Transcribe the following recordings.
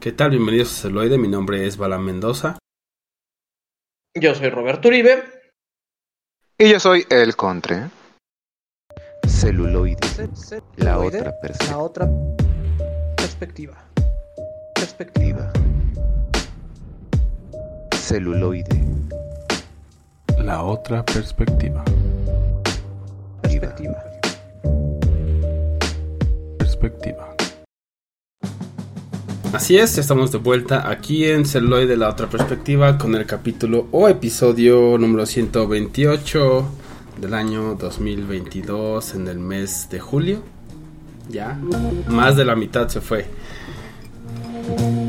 ¿Qué tal? Bienvenidos a Celoide, mi nombre es Bala Mendoza. Yo soy Roberto Uribe. Y yo soy El Contre. Celuloide. La otra perspectiva. La otra perspectiva. Perspectiva. Celuloide. La otra perspectiva. Perspectiva. Perspectiva. Así es, ya estamos de vuelta aquí en Celoide, la otra perspectiva, con el capítulo o episodio número 128 del año 2022 en el mes de julio. Ya, más de la mitad se fue.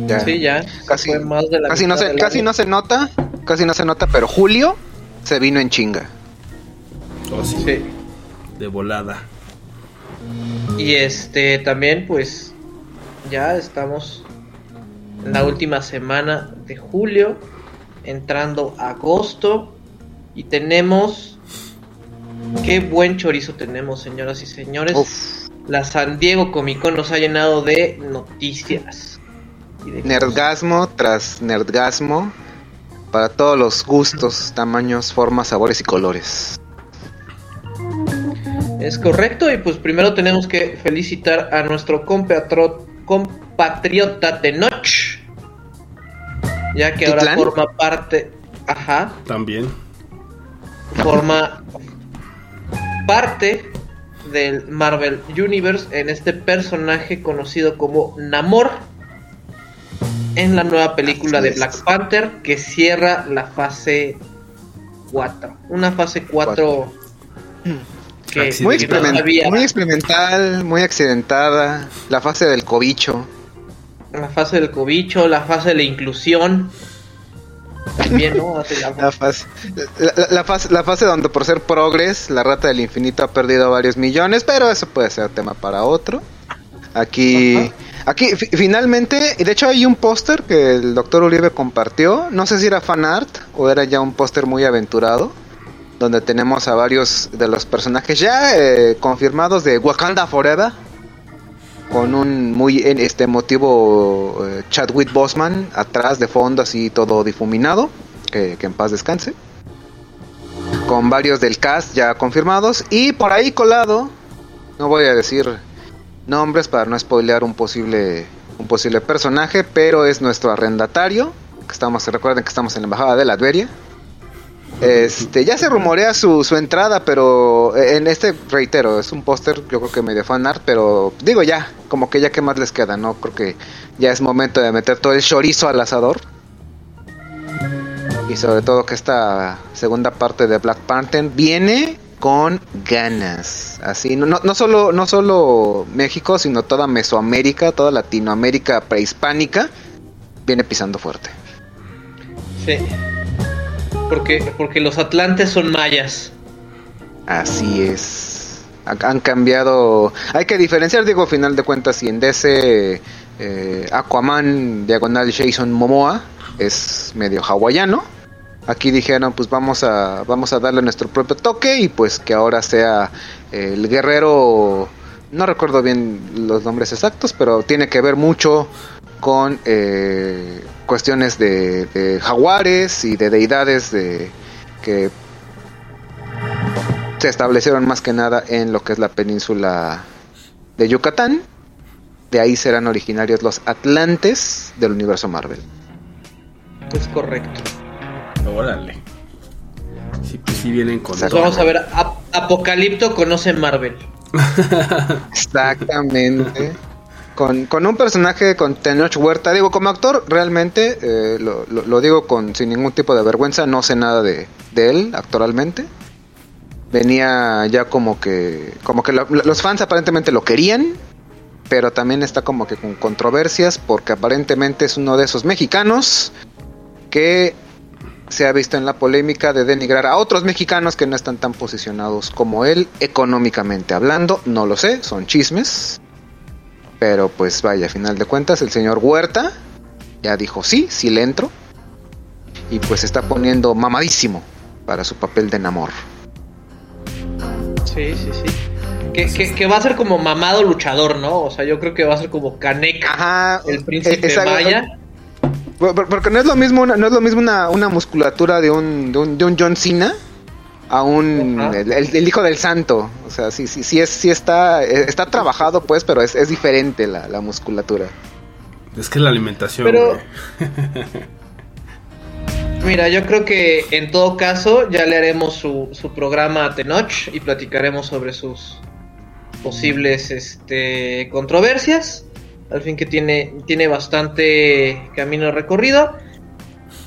Ya. Sí, ya. Casi, fue más de la casi, no mitad se, casi año. no se nota, casi no se nota, pero Julio se vino en chinga. Oh, sí, Sí. de volada. Y este también, pues, ya estamos la última semana de julio, entrando agosto, y tenemos. Qué buen chorizo tenemos, señoras y señores. Uf, La San Diego Comic Con nos ha llenado de noticias. y de nerdgasmo tras nerdgasmo para todos los gustos, tamaños, formas, sabores y colores. Es correcto, y pues primero tenemos que felicitar a nuestro compatro- compatriota Tenoch, ya que ahora forma parte, ajá, También. forma parte del Marvel Universe en este personaje conocido como Namor en la nueva película de. Black Panther que cierra la fase 4. Una fase 4 que. Muy, experiment- experimental, muy accidentada. La fase del cobicho. la fase del cobicho, la fase de la inclusión. También, ¿no? La- fase, la, fase, la fase donde por ser progres, la rata del infinito ha perdido varios millones, pero eso puede ser tema para otro. Aquí, aquí fi- finalmente, y de hecho hay un póster que el doctor Uribe compartió, no sé si era fan art o era ya un póster muy aventurado, donde tenemos a varios de los personajes ya eh, confirmados de Wakanda Forever, con un muy este emotivo eh, Chadwick Boseman atrás de fondo así todo difuminado que, en paz descanse. Con varios del cast ya confirmados y por ahí colado no voy a decir nombres para no spoilear un posible un posible personaje pero es nuestro arrendatario que estamos recuerden que estamos en la embajada de Latveria este, ya se rumorea su, su entrada, pero en este, reitero, es un póster, yo creo que medio fan art, pero digo ya, como que ya que más les queda, ¿no? Creo que ya es momento de meter todo el chorizo al asador. Y sobre todo que esta segunda parte de Black Panther viene con ganas. Así, no, no, no solo, no solo México, sino toda Mesoamérica, toda Latinoamérica prehispánica, viene pisando fuerte. Sí. Porque, porque los atlantes son mayas. Así es. Han- cambiado. Hay que diferenciar, digo, a final de cuentas, si en DC eh, Aquaman diagonal Jason Momoa es medio hawaiano. Aquí dijeron, pues vamos a vamos a darle nuestro propio toque y pues que ahora sea el guerrero. No recuerdo bien los nombres exactos, pero tiene que ver mucho con eh, cuestiones de, de jaguares y de deidades de que se establecieron más que nada en lo que es la península de Yucatán. De ahí serán originarios los Atlantes del universo Marvel. Es correcto. Órale. Sí, pues sí vienen con. Pues vamos a ver, Ap- Apocalipto conoce Marvel. Exactamente. Con, un personaje con Tenoch Huerta, digo, como actor, realmente, eh, lo, digo con sin ningún tipo de vergüenza, no sé nada de, él actualmente. Venía ya como que, como que lo- los fans aparentemente lo querían, pero también está como que con controversias porque aparentemente es uno de esos mexicanos que se ha visto en la polémica de denigrar a otros mexicanos que no están tan posicionados como él económicamente hablando, no lo sé, son chismes. Pero pues vaya, a final de cuentas el señor Huerta ya dijo sí, sí le entro. Y pues está poniendo mamadísimo para su papel de Namor. Sí, sí, sí. Que, que, que va a ser como mamado luchador, ¿no? O sea, yo creo que va a ser como Kanek, Ajá. el príncipe eh, esa- maya. Por- por- Porque no es lo mismo, una- no es lo mismo una, una musculatura de un, de un, de un John Cena a un el, hijo del santo. O sea, sí, sí, sí es, sí está, eh, está trabajado pues, pero es, es diferente la, la musculatura. Es que la alimentación, Pero-. Mira, yo creo que en todo caso ya le haremos su, su programa a Tenoch y platicaremos sobre sus posibles este, controversias. Al fin que tiene, tiene bastante camino recorrido.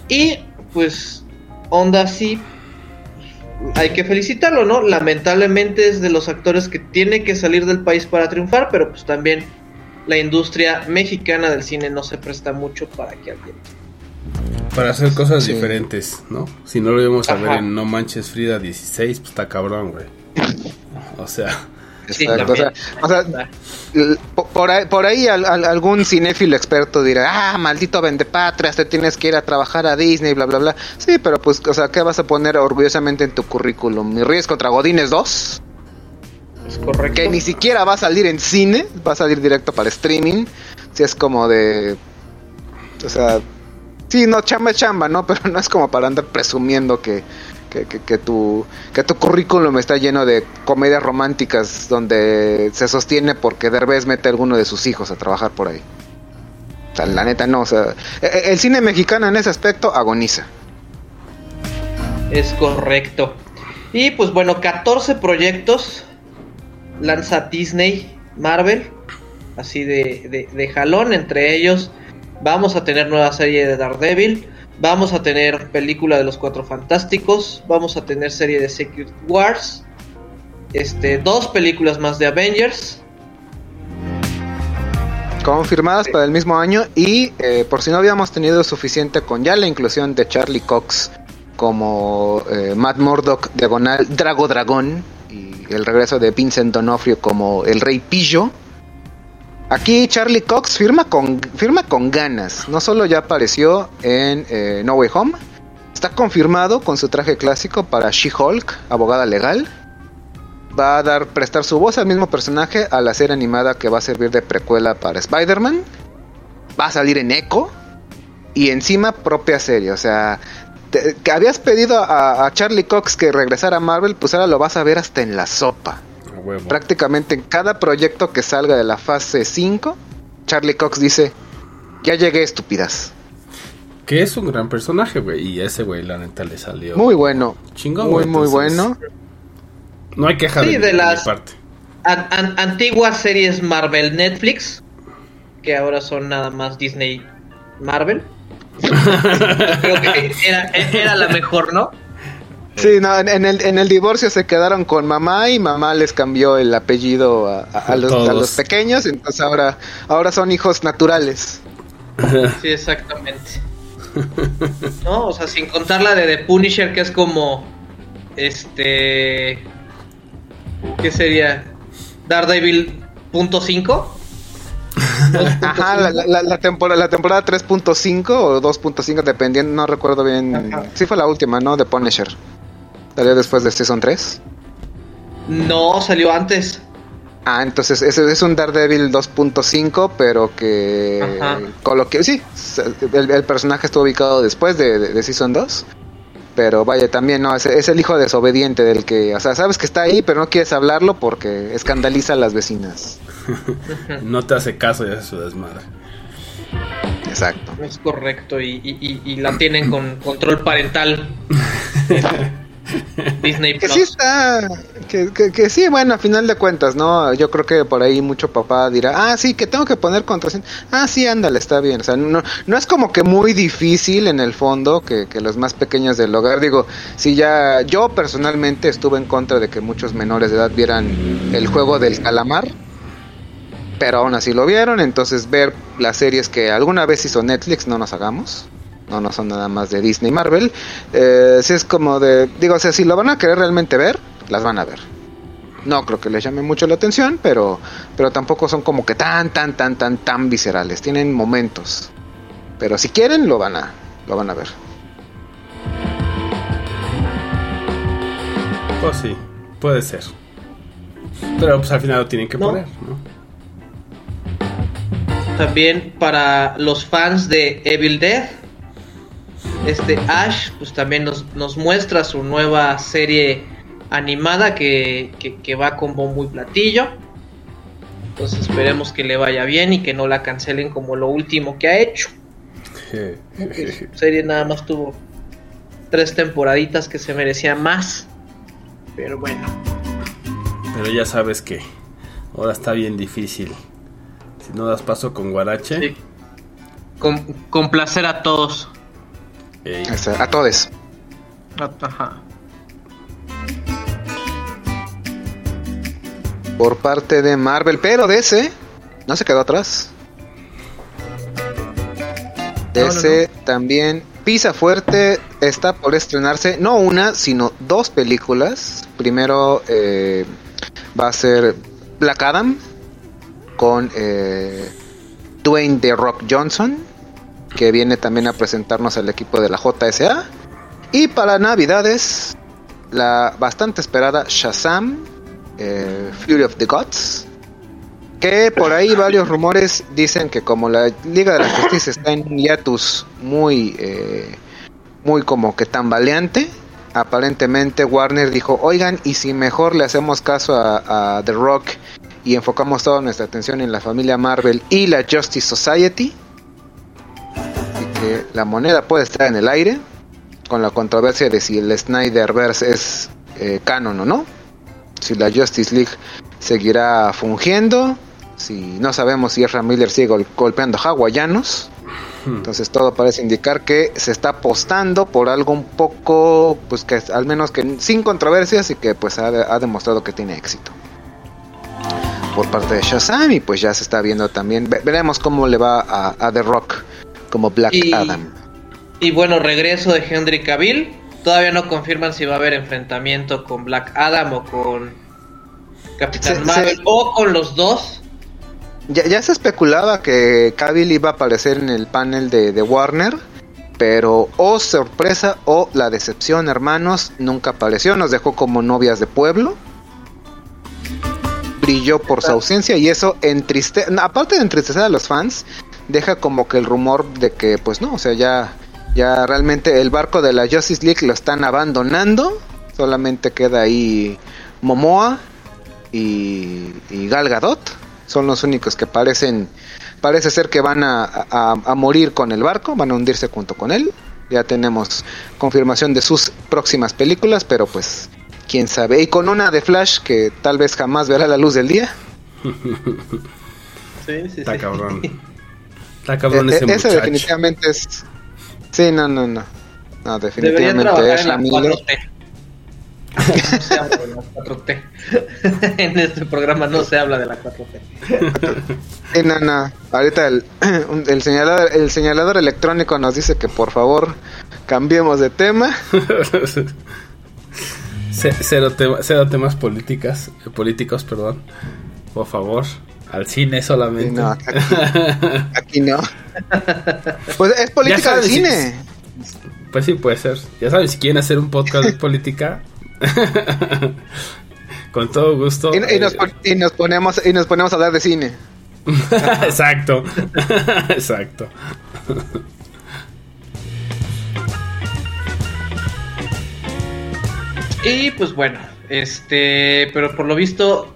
Y pues, Onda sí, hay que felicitarlo, ¿no? Lamentablemente es de los actores que tiene que salir del país para triunfar, pero pues también la industria mexicana del cine no se presta mucho para que alguien Para hacer cosas Sí. diferentes, ¿no? Si no lo íbamos a ver en No Manches Frida 16, pues está cabrón, güey. O sea, Sí, Exacto, o sea, también. o sea, l- po- por ahí, por ahí al- al- algún cinéfilo experto dirá, ah, maldito vendepatrias, te tienes que ir a trabajar a Disney, bla, bla, bla. Sí, pero pues, o sea, ¿qué vas a poner orgullosamente en tu currículum? ¿Mi ríes contra Godines 2? Es correcto. que ni siquiera va a salir en cine, va a salir directo para streaming. Si es como de. O sea, sí, no, chamba es chamba, ¿no? Pero no es como para andar presumiendo que, que, que, que tu, que tu currículum está lleno de comedias románticas donde se sostiene porque Derbez mete a alguno de sus hijos a trabajar por ahí. O la neta no, o sea, e- e- el cine mexicano en ese aspecto agoniza. Es correcto. Y pues bueno, 14 proyectos lanza Disney, Marvel, así de, de, de jalón. Entre ellos vamos a tener nueva serie de Daredevil, vamos a tener película de los Cuatro Fantásticos, vamos a tener serie de Secret Wars, este, dos películas más de Avengers. confirmadas para el mismo año y eh, por si no habíamos tenido suficiente con ya la inclusión de Charlie Cox como eh, Matt Murdock diagonal Drago Dragón y el regreso de Vincent Donofrio como el Rey Pillo. Aquí Charlie Cox firma con firma con ganas. No solo ya apareció en eh, No Way Home, está confirmado con su traje clásico para She-Hulk, abogada legal va a dar prestar su voz al mismo personaje a la serie animada que va a servir de precuela para Spider-Man. Va a salir en Echo y encima propia serie, o sea, te- que habías pedido a, a Charlie Cox que regresara a Marvel, pues ahora lo vas a ver hasta en la sopa. Huevo. Prácticamente en cada proyecto que salga de la fase 5, Charlie Cox dice, "Ya llegué, estúpidas." Que es un gran personaje, güey. Y ese güey, la neta, le salió Muy bueno. chingón, muy muy entonces, bueno. No hay queja Sí, de, de de las- mi parte. An- an- antiguas series Marvel Netflix, que ahora son nada más Disney Marvel. Creo que era, era la mejor, ¿no? Sí, no, en, en el, en el divorcio se quedaron con mamá y mamá les cambió el apellido a, a- a los, a los pequeños, entonces ahora, ahora son hijos naturales. Sí, exactamente. No, o sea, sin contar la de The Punisher, que es como. Este. ¿Qué sería? Daredevil punto cinco. Ajá, la, la- la- la temporada, la temporada 3.5 o 2.5, dependiendo, no recuerdo bien. Ajá. Sí fue la última, ¿no? De Punisher. Salió después de Season 3. No, salió antes. Ah, entonces ese es un Daredevil 2.5, pero que... Ajá. Con lo que sí, el, el personaje estuvo ubicado después de, de- de Season 2. Pero vaya, también, ¿no? Es, es el hijo desobediente del que... O sea, sabes que está ahí, pero no quieres hablarlo porque escandaliza a las vecinas. No te hace caso y hace su desmadre. Exacto. Es correcto, y, y- y- y la tienen con control parental. Disney Que Plus. sí está, que, que, que sí, bueno, a final de cuentas, ¿no? Yo creo que por ahí mucho papá dirá, ah, sí, que tengo que poner contraseña. Ah, sí, ándale, está bien. O sea, no, no es como que muy difícil en el fondo que, que los más pequeños del hogar, digo, si ya, yo personalmente estuve en contra de que muchos menores de edad vieran el juego del calamar, pero aún así lo vieron, entonces ver las series que alguna vez hizo Netflix, no nos hagamos. No, no son nada más de Disney y Marvel. Eh, sí es como de... Digo, o sea, si lo van a querer realmente ver, las van a ver. No creo que les llame mucho la atención, pero, pero tampoco son como que tan, tan, tan, tan, tan viscerales. Tienen momentos. Pero si quieren, lo van a, lo van a ver. Pues sí, puede ser. Pero pues al final lo tienen que No. poner, ¿no? También para los fans de Evil Dead, este Ash pues también nos, nos muestra su nueva serie animada que, que, que va con bombo y platillo. Entonces esperemos que le vaya bien y que no la cancelen como lo último que ha hecho. Su serie nada más tuvo tres temporaditas que se merecía más. Pero bueno. Pero ya sabes que ahora está bien difícil. Si no das paso con Guarache, Sí. Con, complacer a todos. Ey, A todos. Ajá. Por parte de Marvel, pero DC no se quedó atrás. DC también pisa fuerte, está por estrenarse no una, sino dos películas. Primero eh, va a ser Black Adam con eh, Dwayne The Rock Johnson, que viene también a presentarnos al equipo de la JSA. Y para Navidades, la bastante esperada Shazam, eh, Fury of the Gods. Que por ahí varios rumores dicen que como la Liga de la Justicia está en un hiatus muy, eh, muy como que tambaleante, aparentemente Warner dijo, oigan, y si mejor le hacemos caso a, a The Rock y enfocamos toda nuestra atención en la familia Marvel y la Justice Society, que la moneda puede estar en el aire, con la controversia de si el Snyderverse es eh, canon o no, si la Justice League seguirá fungiendo, si no sabemos si Ezra Miller sigue gol- golpeando hawaianos. Entonces todo parece indicar que se está apostando por algo un poco, pues que al menos que sin controversias y que pues ha, ha demostrado que tiene éxito. Por parte de Shazam y pues ya se está viendo también, ve- veremos cómo le va a, a The Rock como Black Y- Adam. Y bueno, regreso de Henry Cavill. Todavía no confirman si va a haber enfrentamiento con Black Adam o con Capitán Se- Marvel se- o con los dos. Ya, ya se especulaba que Cavill iba a aparecer en el panel de, de Warner, pero oh sorpresa, o la decepción, hermanos, nunca apareció, nos dejó como novias de pueblo. Brilló por su ausencia y eso entristece, aparte de entristecer a los fans, deja como que el rumor de que pues no, o sea, ya ya realmente el barco de la Justice League lo están abandonando, solamente queda ahí Momoa y, y Gal Gadot son los únicos que parecen parece ser que van a, a- a morir con el barco van a hundirse junto con él ya tenemos confirmación de sus próximas películas pero pues quién sabe y con una de Flash que tal vez jamás verá la luz del día Sí, sí, está sí. cabrón. Está cabrón Eh, ese eh, ese muchacho. definitivamente es sí no no no no definitivamente Ezra la Miller 4T. No se habla de la 4T. en este programa no se habla de la 4T. Sí, no, no. Ahorita el, el señalador el señalador electrónico nos dice que por favor cambiemos de tema Ce- cero, tema- cero temas políticas, eh, políticos, perdón. Por favor, al cine solamente. No, aquí- Aquí no. Pues es política sabes, cine. Pues sí, puede ser. Ya saben, si quieren hacer un podcast de política, con todo gusto. Y, y nos, eh, pon- y nos ponemos y nos ponemos a hablar de cine. Exacto. Exacto. Y pues bueno, este, pero por lo visto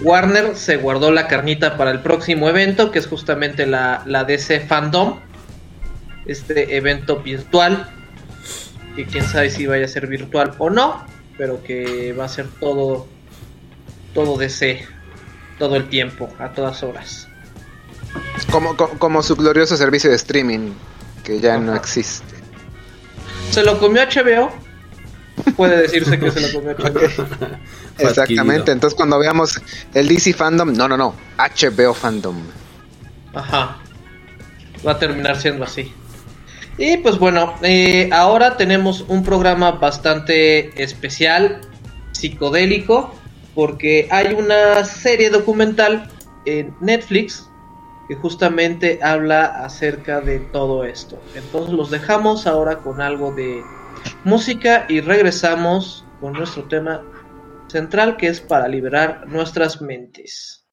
Warner se guardó la carnita para el próximo evento, que es justamente la, la DC Fandom, este evento virtual, que quién sabe si vaya a ser virtual o no, pero que va a ser todo, todo DC, todo el tiempo, a todas horas. Como, co- como, su glorioso servicio de streaming, que ya no existe. Se lo comió HBO, puede decirse que se lo comió Exactamente. adquirido. Entonces cuando veamos el DC Fandom, no, no, no. HBO Fandom. Ajá. Va a terminar siendo así. Y pues bueno, eh, ahora tenemos un programa bastante especial, psicodélico, porque hay una serie documental en Netflix que justamente habla acerca de todo esto. Entonces los dejamos ahora con algo de música y regresamos con nuestro tema central que es para liberar nuestras mentes.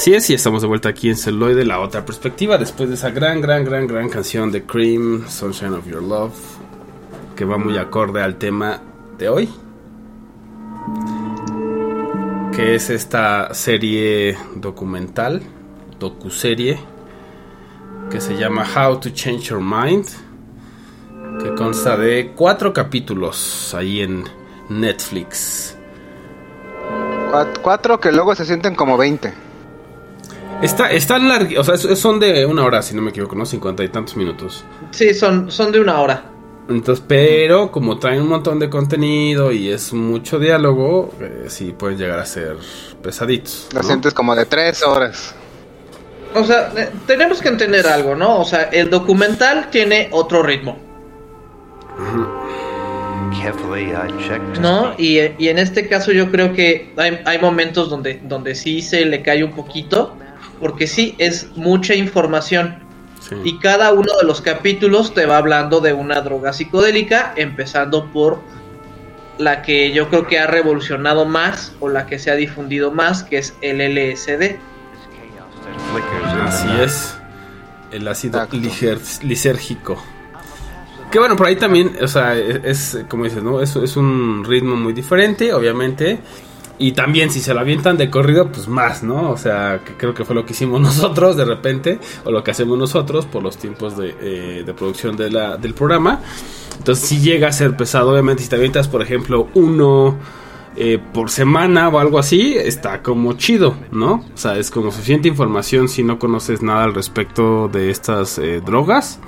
Así es, y estamos de vuelta aquí en Celoide, la otra perspectiva, después de esa gran, gran, gran, gran canción de Cream, Sunshine of Your Love, que va muy acorde al tema de hoy, que es esta serie documental, docuserie, que se llama How to Change Your Mind, que consta de cuatro capítulos ahí en Netflix. Cuatro que luego se sienten como 20. Está, está larga, o sea, son de una hora, si no me equivoco, ¿no? Cincuenta y tantos minutos. Sí, son, son de una hora. Entonces, pero como traen un montón de contenido y es mucho diálogo, eh, sí pueden llegar a ser pesaditos. ¿no? Lo sientes como de tres horas. O sea, eh, tenemos que entender algo, ¿no? O sea, el documental tiene otro ritmo. ¿No? Y, eh, y en este caso yo creo que hay, hay momentos donde, donde sí se le cae un poquito porque sí, es mucha información. Sí. Y cada uno de los capítulos te va hablando de una droga psicodélica, empezando por la que yo creo que ha revolucionado más o la que se ha difundido más, que es el LSD. Así es. El ácido lisérgico. Que bueno, por ahí también, o sea, es, es, como dices, ¿no? Es, es un ritmo muy diferente, obviamente. Y también si se lo avientan de corrido, pues más, ¿no? O sea, que creo que fue lo que hicimos nosotros de repente, o lo que hacemos nosotros por los tiempos de, eh, producción del programa. Entonces si llega a ser pesado, obviamente si te avientas, por ejemplo, uno eh, por semana o algo así, está como chido, ¿no? O sea, es como suficiente información si no conoces nada al respecto de estas eh, drogas.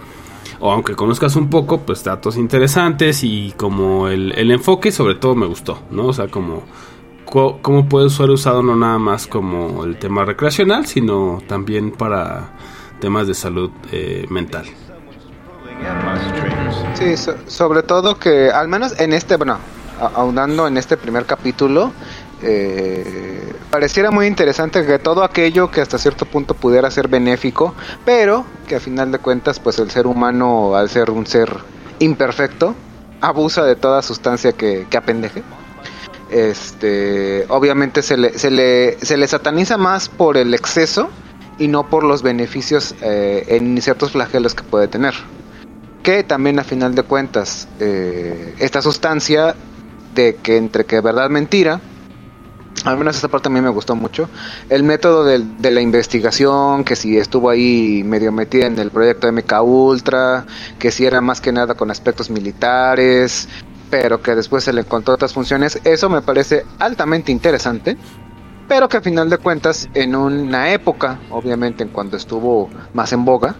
O aunque conozcas un poco, pues datos interesantes y como el, el enfoque sobre todo me gustó, ¿no? O sea, como co- cómo puede ser usado no nada más como el tema recreacional, sino también para temas de salud eh, mental. Sí, so- sobre todo que al menos en este, bueno, a- aunando en este primer capítulo, eh, pareciera muy interesante que todo aquello que hasta cierto punto pudiera ser benéfico, pero que a final de cuentas, pues el ser humano, al ser un ser imperfecto, abusa de toda sustancia que, que apendeje. Este, obviamente se le, se le, se le sataniza más por el exceso y no por los beneficios eh, en ciertos flagelos que puede tener. Que también a final de cuentas eh, esta sustancia de que entre que verdad mentira al menos esta parte a mí me gustó mucho el método del- de, la investigación que si estuvo ahí medio metida en el proyecto MK Ultra que si era más que nada con aspectos militares pero que después se le encontró otras funciones eso me parece altamente interesante pero que a final de cuentas en una época obviamente en cuando estuvo más en boga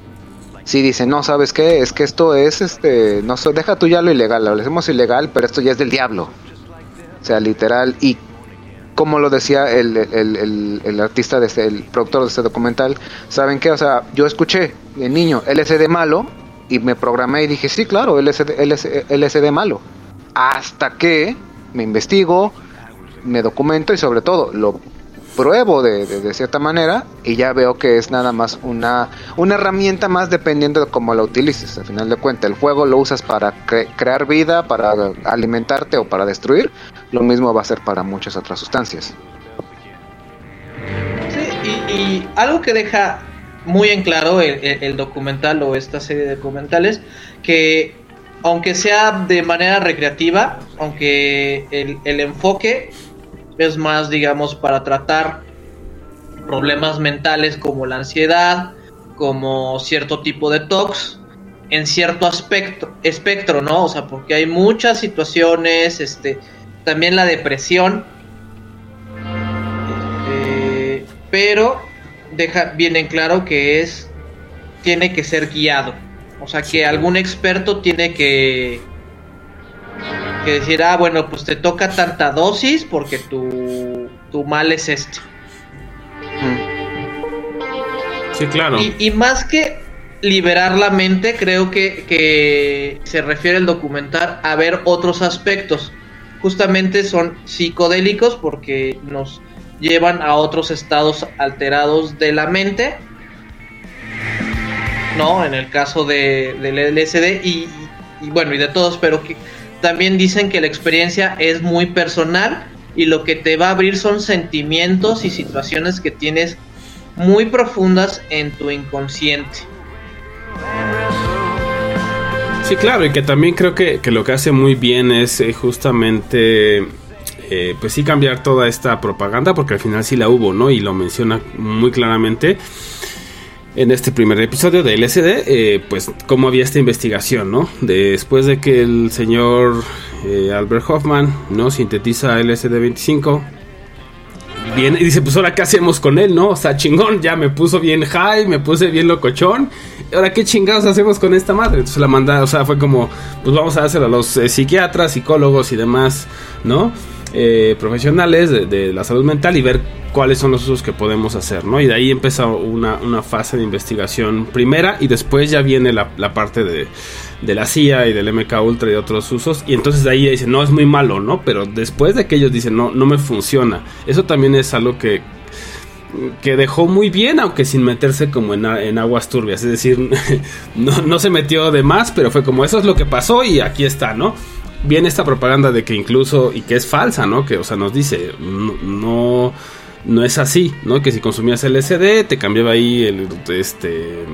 si dicen, no, ¿sabes qué? Es que esto es, este, no sé, deja tú ya lo ilegal, lo hacemos ilegal, pero esto ya es del diablo. O sea, literal, y como lo decía el, el, el, el artista, de este, el productor de este documental, ¿saben qué? O sea, yo escuché de niño LSD malo y me programé y dije, sí, claro, LSD, LSD, LSD malo. Hasta que me investigo, me documento y sobre todo lo pruebo de, cierta manera y ya veo que es nada más una, una herramienta más dependiendo de cómo la utilices. Al final de cuentas, el fuego lo usas para cre- crear vida, para alimentarte o para destruir. Lo mismo va a ser para muchas otras sustancias. Sí, y, algo que deja muy en claro el- el documental o esta serie de documentales, que aunque sea de manera recreativa, aunque el, el enfoque es más, digamos, para tratar problemas mentales como la ansiedad, como cierto tipo de tox, en cierto aspecto, espectro, ¿no? O sea, porque hay muchas situaciones, este, también la depresión, este, pero deja bien en claro que es, tiene que ser guiado, o sea, que algún experto tiene que, que decir, ah, bueno, pues te toca tanta dosis porque tu, tu mal es este. Sí, claro. Y, y más que liberar la mente, creo que, que se refiere el documental a ver otros aspectos. Justamente son psicodélicos porque nos llevan a otros estados alterados de la mente. No, en el caso de, del LSD y, bueno, y de todos, pero que también dicen que la experiencia es muy personal y lo que te va a abrir son sentimientos y situaciones que tienes muy profundas en tu inconsciente. Sí, claro, y que también creo que, que lo que hace muy bien es eh, justamente, eh, pues sí cambiar toda esta propaganda, porque al final sí la hubo, ¿no? Y lo menciona muy claramente en este primer episodio de LSD, eh, pues cómo había esta investigación, ¿no? Después de que el señor eh, Albert Hoffman, ¿no? Sintetiza LSD-25. Bien, y dice, pues ahora qué hacemos con él, ¿no? O sea, chingón, ya me puso bien high, me puse bien locochón ahora qué chingados hacemos con esta madre. Entonces la manda, o sea, fue como, pues vamos a dárselo a los eh, psiquiatras, psicólogos y demás, ¿no? Eh, profesionales de, la salud mental y ver cuáles son los usos que podemos hacer, ¿no? Y de ahí empieza una, una fase de investigación primera y después ya viene la, parte de, de la CIA y del MK Ultra y de otros usos y entonces de ahí dicen, no, es muy malo, ¿no? Pero después de que ellos dicen, no, no me funciona, eso también es algo que que dejó muy bien, aunque sin meterse como en, en aguas turbias. Es decir, no, no se metió de más, pero fue como eso es lo que pasó y aquí está, ¿no? Viene esta propaganda de que incluso, y que es falsa, ¿no? Que, o sea, nos dice, no, no, no es así, ¿no? Que si consumías LSD, te cambiaba ahí el, este,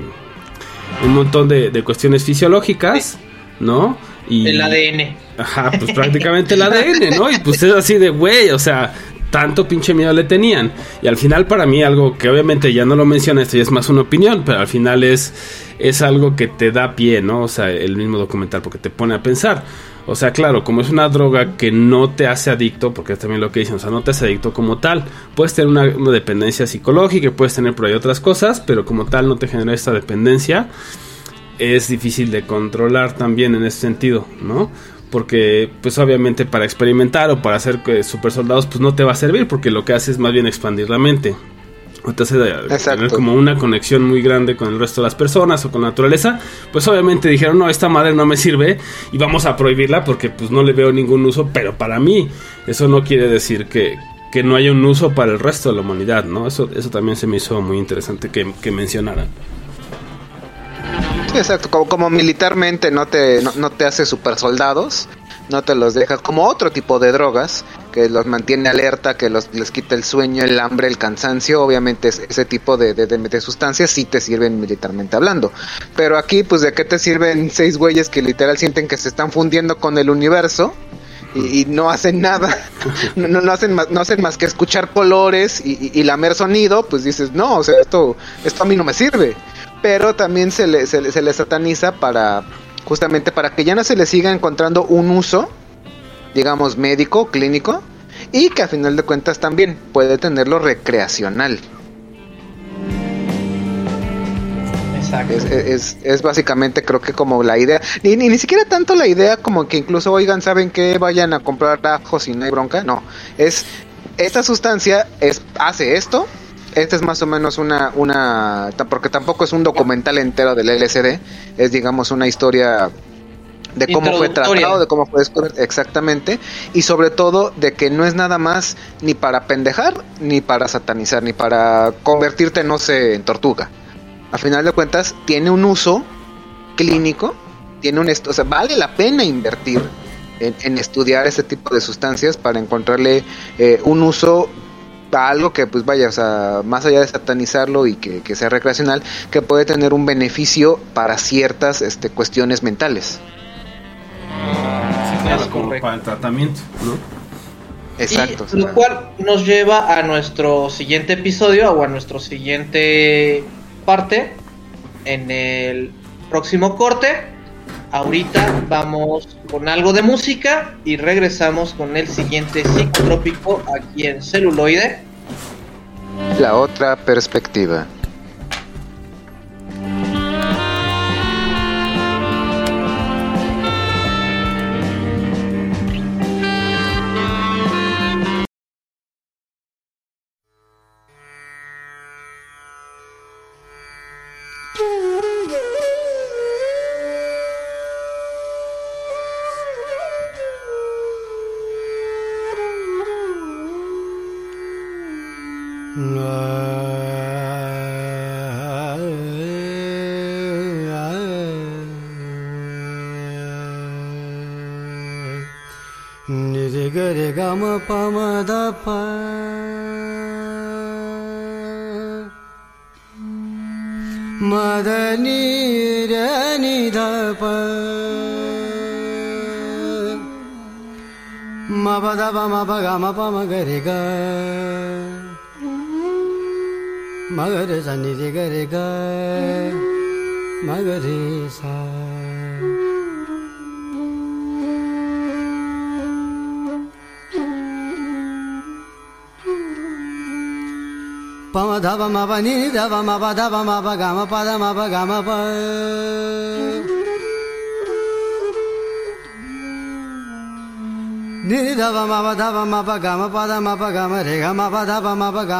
un montón de, de cuestiones fisiológicas, ¿no? Y, El ADN. Ajá, pues prácticamente el ADN, ¿no? Y pues es así de, güey, o sea, tanto pinche miedo le tenían. Y al final para mí algo que obviamente ya no lo menciona, esto ya es más una opinión, pero al final es, es algo que te da pie, ¿no? O sea, el mismo documental, porque te pone a pensar. O sea, claro, como es una droga que no te hace adicto, porque es también lo que dicen, o sea, no te hace adicto como tal. Puedes tener una, dependencia psicológica, puedes tener por ahí otras cosas, pero como tal no te genera esta dependencia es difícil de controlar también en ese sentido, ¿no? Porque, pues obviamente para experimentar o para hacer eh, super soldados, pues no te va a servir, porque lo que hace es más bien expandir la mente. O te hace Exacto. tener como una conexión muy grande con el resto de las personas o con la naturaleza. Pues obviamente dijeron, no, esta madre no me sirve y vamos a prohibirla porque pues no le veo ningún uso, pero para mí eso no quiere decir que, que no haya un uso para el resto de la humanidad, ¿no? Eso, eso también se me hizo muy interesante que, que mencionaran. Sí, exacto. Como, como militarmente no te, no, no te hace super soldados, no te los deja como otro tipo de drogas que los mantiene alerta, que los, les quita el sueño, el hambre, el cansancio. Obviamente es- ese tipo de, de, de- sustancias sí te sirven militarmente hablando. Pero aquí, pues, ¿de qué te sirven seis güeyes que literal sienten que se están fundiendo con el universo? Y, y no hacen nada, no, no hacen más, no hacen más que escuchar colores y, y- y lamer sonido, pues dices, no, o sea, esto, esto a mí no me sirve. Pero también se le, se le, se le sataniza para, justamente para que ya no se le siga encontrando un uso, digamos, médico, clínico, y que a final de cuentas también puede tenerlo recreacional. Exacto. Es, es, es básicamente creo que como la idea, ni, ni, ni siquiera tanto la idea como que incluso oigan, ¿saben que Vayan a comprar ajo si no hay bronca, no, es esta sustancia es hace esto, esta es más o menos una, una, porque tampoco es un documental entero del LSD, es digamos una historia de cómo fue tratado, de cómo fue descubierto, exactamente, y sobre todo de que no es nada más ni para pendejar, ni para satanizar, ni para convertirte, no sé, en tortuga. A final de cuentas, tiene un uso clínico, tiene un, o sea, vale la pena invertir en, en estudiar ese tipo de sustancias para encontrarle eh, un uso algo que pues vaya, o sea, más allá de satanizarlo y que, que sea recreacional, que puede tener un beneficio para ciertas este, cuestiones mentales. Claro, Es como para el tratamiento, ¿no? Exacto. Y lo cual nos lleva a nuestro siguiente episodio o a nuestro siguiente parte en el próximo corte. Ahorita vamos con algo de música y regresamos con el siguiente psicotrópico aquí en celuloide. la otra perspectiva. म प गरे ग मगर सनि गरे ग मगरे सा पम धप म पनि धप म प धप म प घाम पद म प घाम प। निरी ध मा प ध मा प गा म प ध गा म रे गा मा प मा प गा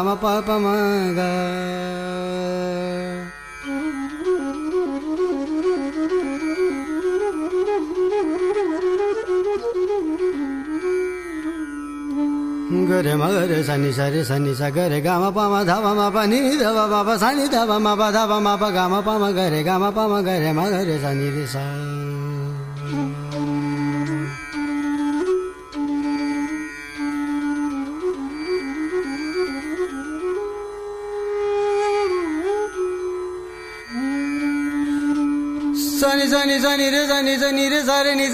गरे म गरे सनी सरे सनी सा गरे गा म प मा प नि ध मा प सनी ध मा प ध मा प गा म प म गरे गा म गरे म गरे सनी रे सा सा नि रे सा नि सा नि रे रे नि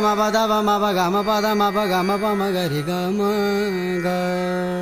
मा बा धा मा बा गा मा पा गा मा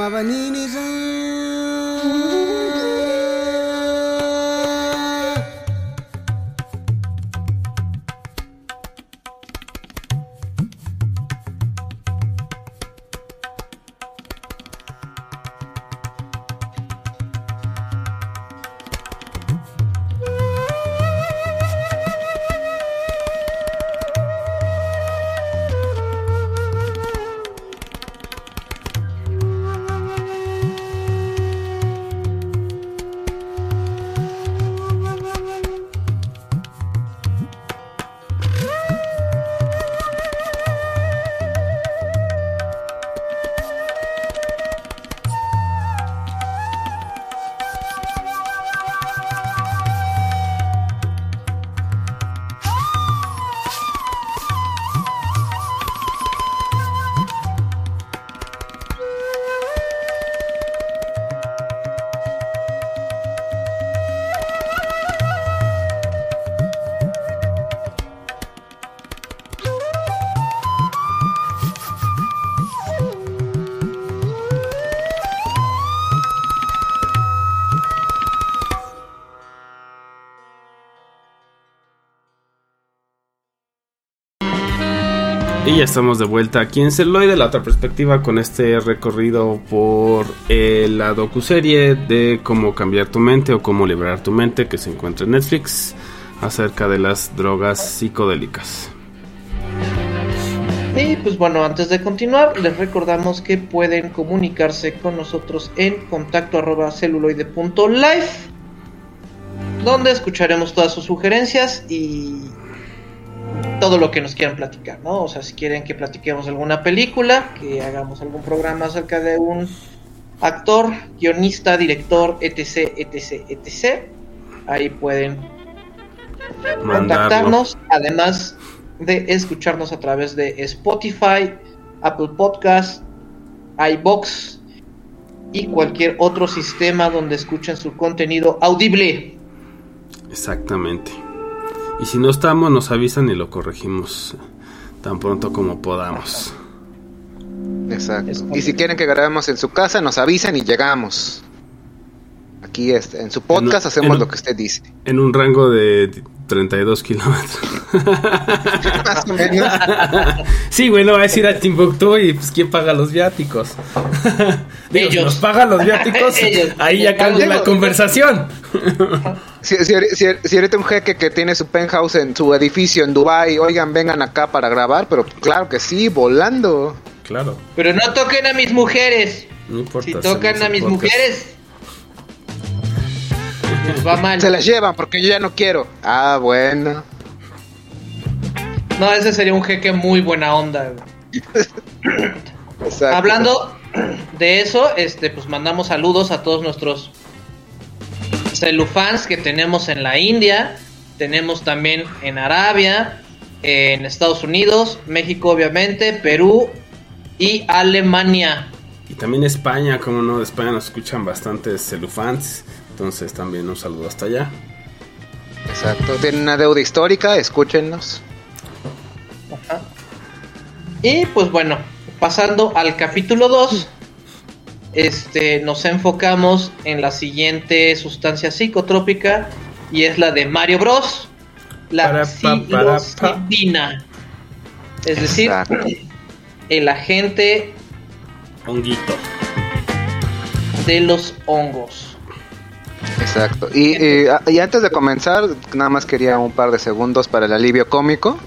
pa ya estamos de vuelta aquí en Celoide, la otra perspectiva, con este recorrido por eh, la docuserie de cómo cambiar tu mente o cómo liberar tu mente que se encuentra en Netflix acerca de las drogas psicodélicas. Y pues bueno, antes de continuar, les recordamos que pueden comunicarse con nosotros en contacto arroba celuloide.life, donde escucharemos todas sus sugerencias y todo lo que nos quieran platicar, ¿no? O sea, si quieren que platiquemos alguna película, que hagamos algún programa acerca de un actor, guionista, director, etc, etc, etc. Ahí pueden Mandarlo. contactarnos, además de escucharnos a través de Spotify, Apple Podcast, iBox y cualquier otro sistema donde escuchen su contenido audible. Exactamente. Y si no estamos, nos avisan y lo corregimos tan pronto como podamos. Exacto. Y si quieren que grabemos en su casa, nos avisan y llegamos. Aquí este, en su podcast En- hacemos en- lo que usted dice. En un rango de 32 kilómetros. Más o menos. sí, güey, no va a decir a Timbuktu y pues quién paga los viáticos. Digo, si Ellos. nos pagan los viáticos, Ellos. ahí ya cambia la conversación. Si, si, si- si ahorita un jeque que tiene su penthouse en su edificio en Dubai, oigan, vengan acá para grabar, pero claro que sí, volando. claro, Pero no toquen a mis mujeres. no importa. Si tocan a mis podcast. mujeres, va mal. Se las llevan porque yo ya no quiero. Ah, bueno. No, ese sería un jeque muy buena onda. Exacto. Hablando de eso, este, pues mandamos saludos a todos nuestros celufans que tenemos en la India, tenemos también en Arabia, en Estados Unidos, México obviamente, Perú, y Alemania. Y también España, como no, de España nos escuchan bastantes celufans. Entonces también un saludo hasta allá. Exacto. Tienen una deuda histórica, escúchennos. Ajá. Y pues bueno, pasando al capítulo 2, este, nos enfocamos en la siguiente sustancia psicotrópica y es la de Mario Bros, la Para, pa, para, pa. psilocibina. Es decir, Exacto. el agente Honguito. de los hongos. Exacto. Y, y, a- y antes de comenzar, nada más quería un par de segundos para el alivio cómico.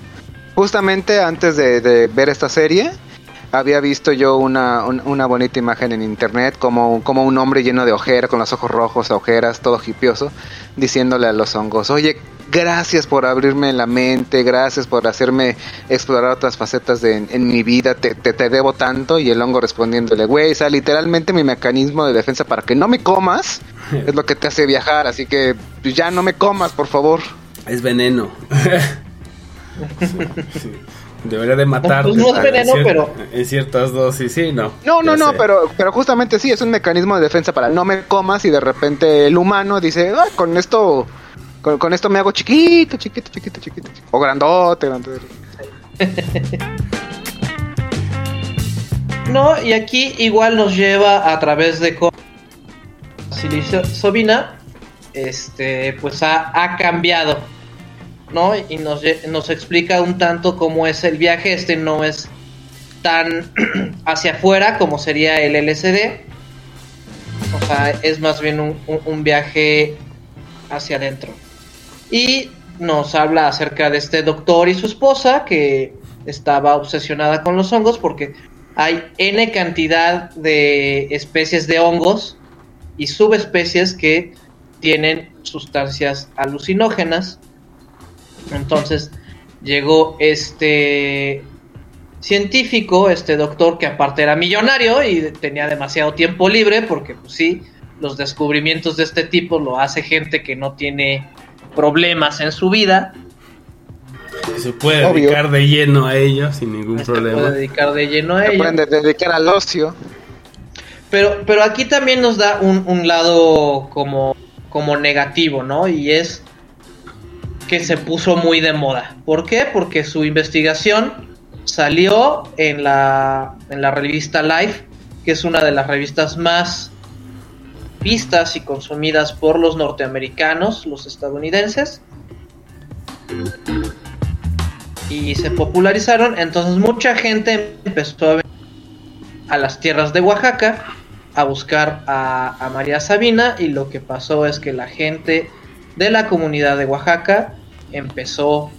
Justamente antes de, de ver esta serie, había visto yo una, un- una bonita imagen en internet, como, como un hombre lleno de ojeras, con los ojos rojos, ojeras, todo hipioso, diciéndole a los hongos, oye, gracias por abrirme la mente, gracias por hacerme explorar otras facetas de, en, en mi vida, te, te, te debo tanto. Y el hongo respondiéndole, güey, o sea, literalmente mi mecanismo de defensa para que no me comas es lo que te hace viajar, así que pues, ya no me comas, por favor. Es veneno. Sí, sí. Debería de matar. Pues no es veneno, pero- En ciertas dosis, sí, no. No, no, no, sé. pero, pero justamente sí, es un mecanismo de defensa para no me comas y de repente el humano dice, "Ah, con esto, con, esto me hago chiquito, chiquito, chiquito, chiquito, chiquito". o grandote, grandote. No, y aquí igual nos lleva a través de la psilocibina, este, pues ha, cambiado, ¿no? Y nos, explica un tanto cómo es el viaje. Este no es tan hacia afuera como sería el LSD. O sea, es más bien un viaje hacia adentro. Y nos habla acerca de este doctor y su esposa que estaba obsesionada con los hongos porque hay N cantidad de especies de hongos y subespecies que tienen sustancias alucinógenas. Entonces llegó este científico, este doctor que aparte era millonario y tenía demasiado tiempo libre porque pues sí, los descubrimientos de este tipo lo hace gente que no tiene problemas en su vida. Se puede Obvio. dedicar de lleno a ello sin ningún Se problema. puede dedicar de lleno a Se ello. pueden de- dedicar al ocio. Pero, pero aquí también nos da un, un lado como, como negativo, ¿no? Y es que se puso muy de moda. ¿Por qué? Porque su investigación salió en la, en la revista Life, que es una de las revistas más vistas y consumidas por los norteamericanos, los estadounidenses. Y se popularizaron, entonces mucha gente empezó a venir a las tierras de Oaxaca a buscar a, a María Sabina y lo que pasó es que la gente de la comunidad de Oaxaca empezó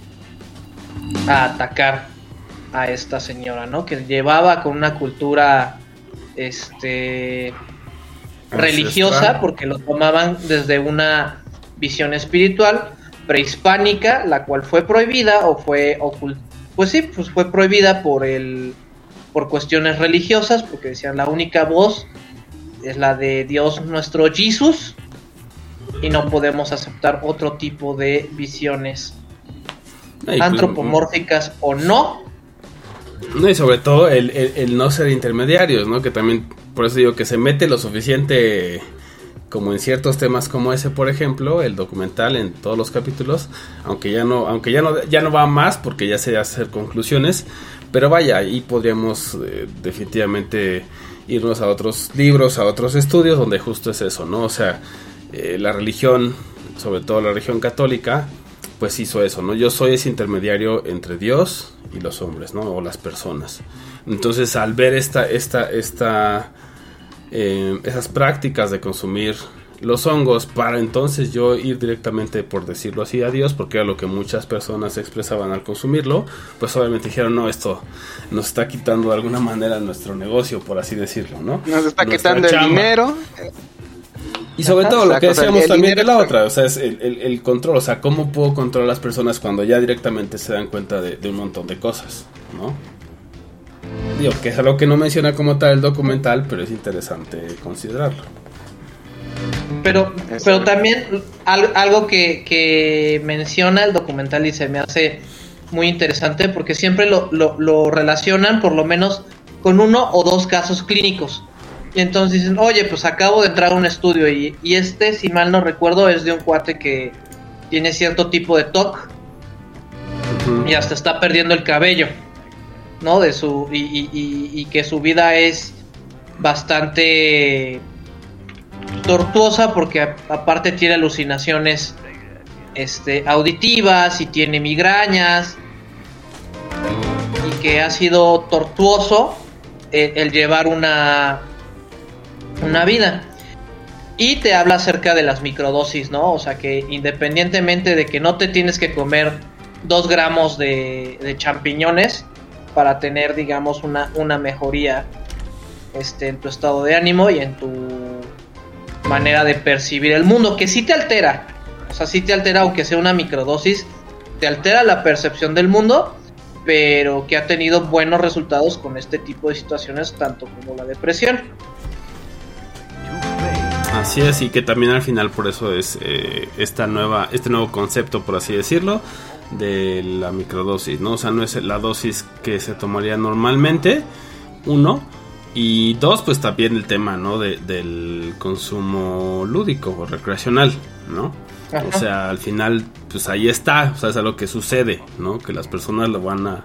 a atacar a esta señora, ¿no? Que llevaba con una cultura este religiosa porque lo tomaban desde una visión espiritual prehispánica, la cual fue prohibida o fue ocult pues sí, pues fue prohibida por el por cuestiones religiosas, porque decían la única voz es la de Dios nuestro Jesús y no podemos aceptar otro tipo de visiones pues, antropomórficas o no. No, y sobre todo el, el- el no ser intermediarios, ¿no? Que también, por eso digo que se mete lo suficiente como en ciertos temas como ese, por ejemplo, el documental en todos los capítulos, aunque ya no, aunque ya no, ya no va más porque ya se hacer conclusiones, pero vaya, ahí podríamos eh, definitivamente irnos a otros libros, a otros estudios donde justo es eso, ¿no? O sea, eh, la religión, sobre todo la religión católica, pues hizo eso, ¿no? Yo soy ese intermediario entre Dios y los hombres, ¿no? O las personas. Entonces, al ver esta, esta, esta, eh, esas prácticas de consumir los hongos para entonces yo ir directamente, por decirlo así, a Dios, porque era lo que muchas personas expresaban al consumirlo, pues obviamente dijeron, no, esto nos está quitando de alguna manera nuestro negocio, por así decirlo, ¿no? Nos está Nuestra quitando el dinero. Y sobre Ajá, todo lo que decíamos el también de la otra, o sea, es el, el- el control, o sea, cómo puedo controlar a las personas cuando ya directamente se dan cuenta de, de un montón de cosas, ¿no? Digo, que es algo que no menciona como tal el documental, pero es interesante considerarlo. Pero, pero también al- algo que, que menciona el documental y se me hace muy interesante porque siempre lo, lo, lo relacionan por lo menos con uno o dos casos clínicos. Y entonces dicen, oye, pues acabo de entrar a un estudio y, y este, si mal no recuerdo, es de un cuate que tiene cierto tipo de TOC y hasta está perdiendo el cabello, ¿no? De su y, y- que su vida es bastante tortuosa porque a- aparte tiene alucinaciones este auditivas y tiene migrañas y que ha sido tortuoso el, el llevar una una vida y te habla acerca de las microdosis, ¿no? O sea que independientemente de que no te tienes que comer dos gramos de champiñones para tener, digamos, una, una mejoría este, en tu estado de ánimo y en tu manera de percibir el mundo, que sí te altera. O sea, sí te altera, aunque sea una microdosis, te altera la percepción del mundo, pero que ha tenido buenos resultados con este tipo de situaciones, tanto como la depresión. Así es, y que también al final por eso es eh, esta nueva, este nuevo concepto, por así decirlo, de la microdosis, ¿no? O sea, no es la dosis que se tomaría normalmente, uno, y dos, pues también el tema, ¿no? De- del consumo lúdico o recreacional, ¿no? Ajá. O sea, al final, pues ahí está, o sea, es algo que sucede, ¿no? Que las personas lo van a,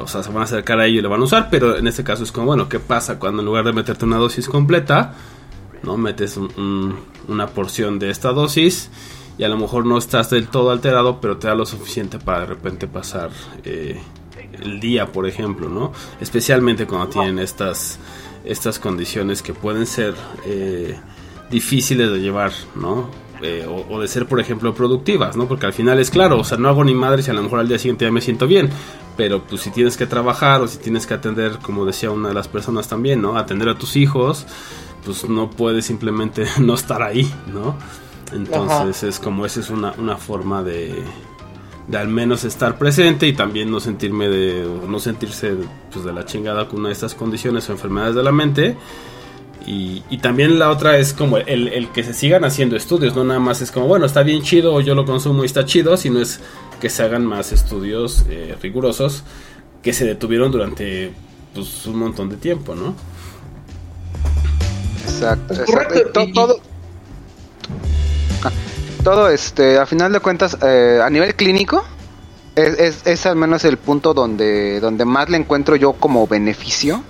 o sea, se van a acercar a ello y lo van a usar, pero en este caso es como, bueno, ¿qué pasa cuando en lugar de meterte una dosis completa, ¿no? Metes un- un- una porción de esta dosis y a lo mejor no estás del todo alterado, pero te da lo suficiente para de repente pasar eh, el día, por ejemplo, ¿no? Especialmente cuando tienen estas, estas condiciones que pueden ser eh, difíciles de llevar, ¿no? Eh, o, o de ser, por ejemplo, productivas, ¿no? Porque al final es claro, o sea, no hago ni madre si a lo mejor al día siguiente ya me siento bien, pero pues si tienes que trabajar o si tienes que atender, como decía una de las personas también, ¿no? Atender a tus hijos, pues no puedes simplemente no estar ahí, ¿no? Entonces es como esa es una, una forma de, de al menos estar presente y también no sentirme de, no sentirse pues de la chingada con una de estas condiciones o enfermedades de la mente. Y, y también la otra es como el, el que se sigan haciendo estudios, no nada más es como, bueno, está bien chido, o yo lo consumo y está chido, sino es que se hagan más estudios eh, rigurosos que se detuvieron durante pues, un montón de tiempo, ¿no? Exacto, exacto. To- todo, todo, este, a final de cuentas, eh, a nivel clínico, es, es, es al menos el punto donde, donde más le encuentro yo como beneficio.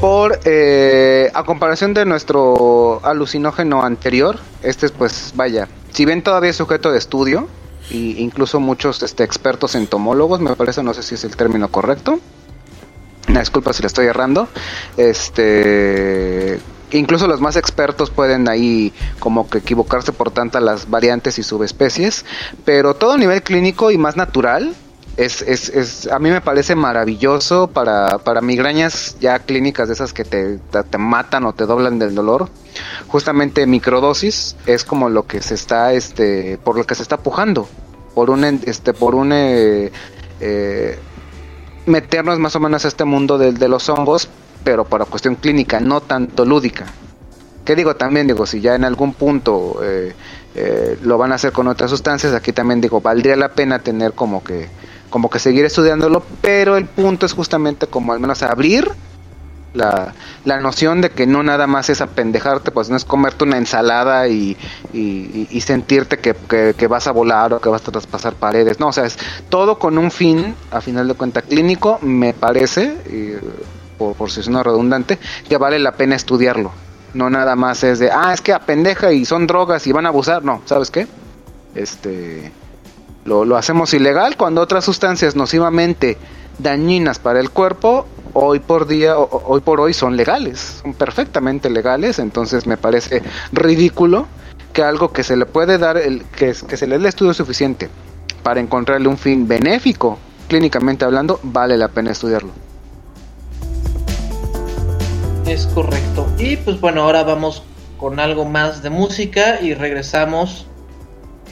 Por, eh, a comparación de nuestro alucinógeno anterior, este es pues, vaya, si bien todavía es sujeto de estudio, y incluso muchos este, expertos entomólogos, me parece, no sé si es el término correcto, una disculpa si le estoy errando. Este. Incluso los más expertos pueden ahí como que equivocarse por tantas las variantes y subespecies. Pero todo a nivel clínico y más natural. Es, es, es, a mí me parece maravilloso para, para migrañas ya clínicas de esas que te, te, matan o te doblan del dolor. Justamente microdosis es como lo que se está, este, por lo que se está pujando. Por un, este, por un, eh, eh, meternos más o menos a este mundo del de los hongos, pero para cuestión clínica, no tanto lúdica. ¿Qué digo también? Digo, si ya en algún punto eh, eh, lo van a hacer con otras sustancias, aquí también digo, valdría la pena tener como que, como que seguir estudiándolo, pero el punto es justamente como al menos abrir la, la noción de que no nada más es apendejarte, pues no es comerte una ensalada y, y, y- sentirte que, que- vas a volar o que vas a traspasar paredes. No, o sea, es todo con un fin, a final de cuentas, clínico, me parece, y, por, por si es una redundante, que vale la pena estudiarlo. No nada más es de, ah, es que apendeja y son drogas y van a abusar. No, ¿sabes qué? Este lo, lo hacemos ilegal cuando otras sustancias nocivamente dañinas para el cuerpo hoy por día hoy por hoy son legales son perfectamente legales entonces me parece ridículo que algo que se le puede dar el que, que se le dé el estudio suficiente para encontrarle un fin benéfico clínicamente hablando vale la pena estudiarlo Es correcto. Y pues bueno, ahora vamos con algo más de música y regresamos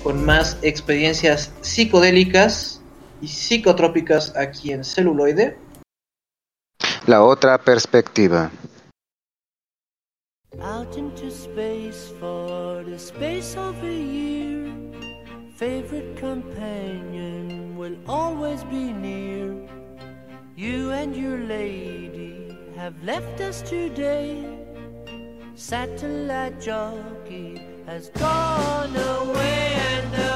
con más experiencias psicodélicas y psicotrópicas aquí en celuloide. la otra perspectiva Out into space for the space of a year. Favorite companion will always be near. You and your lady have left us today. Satellite jockey has gone away and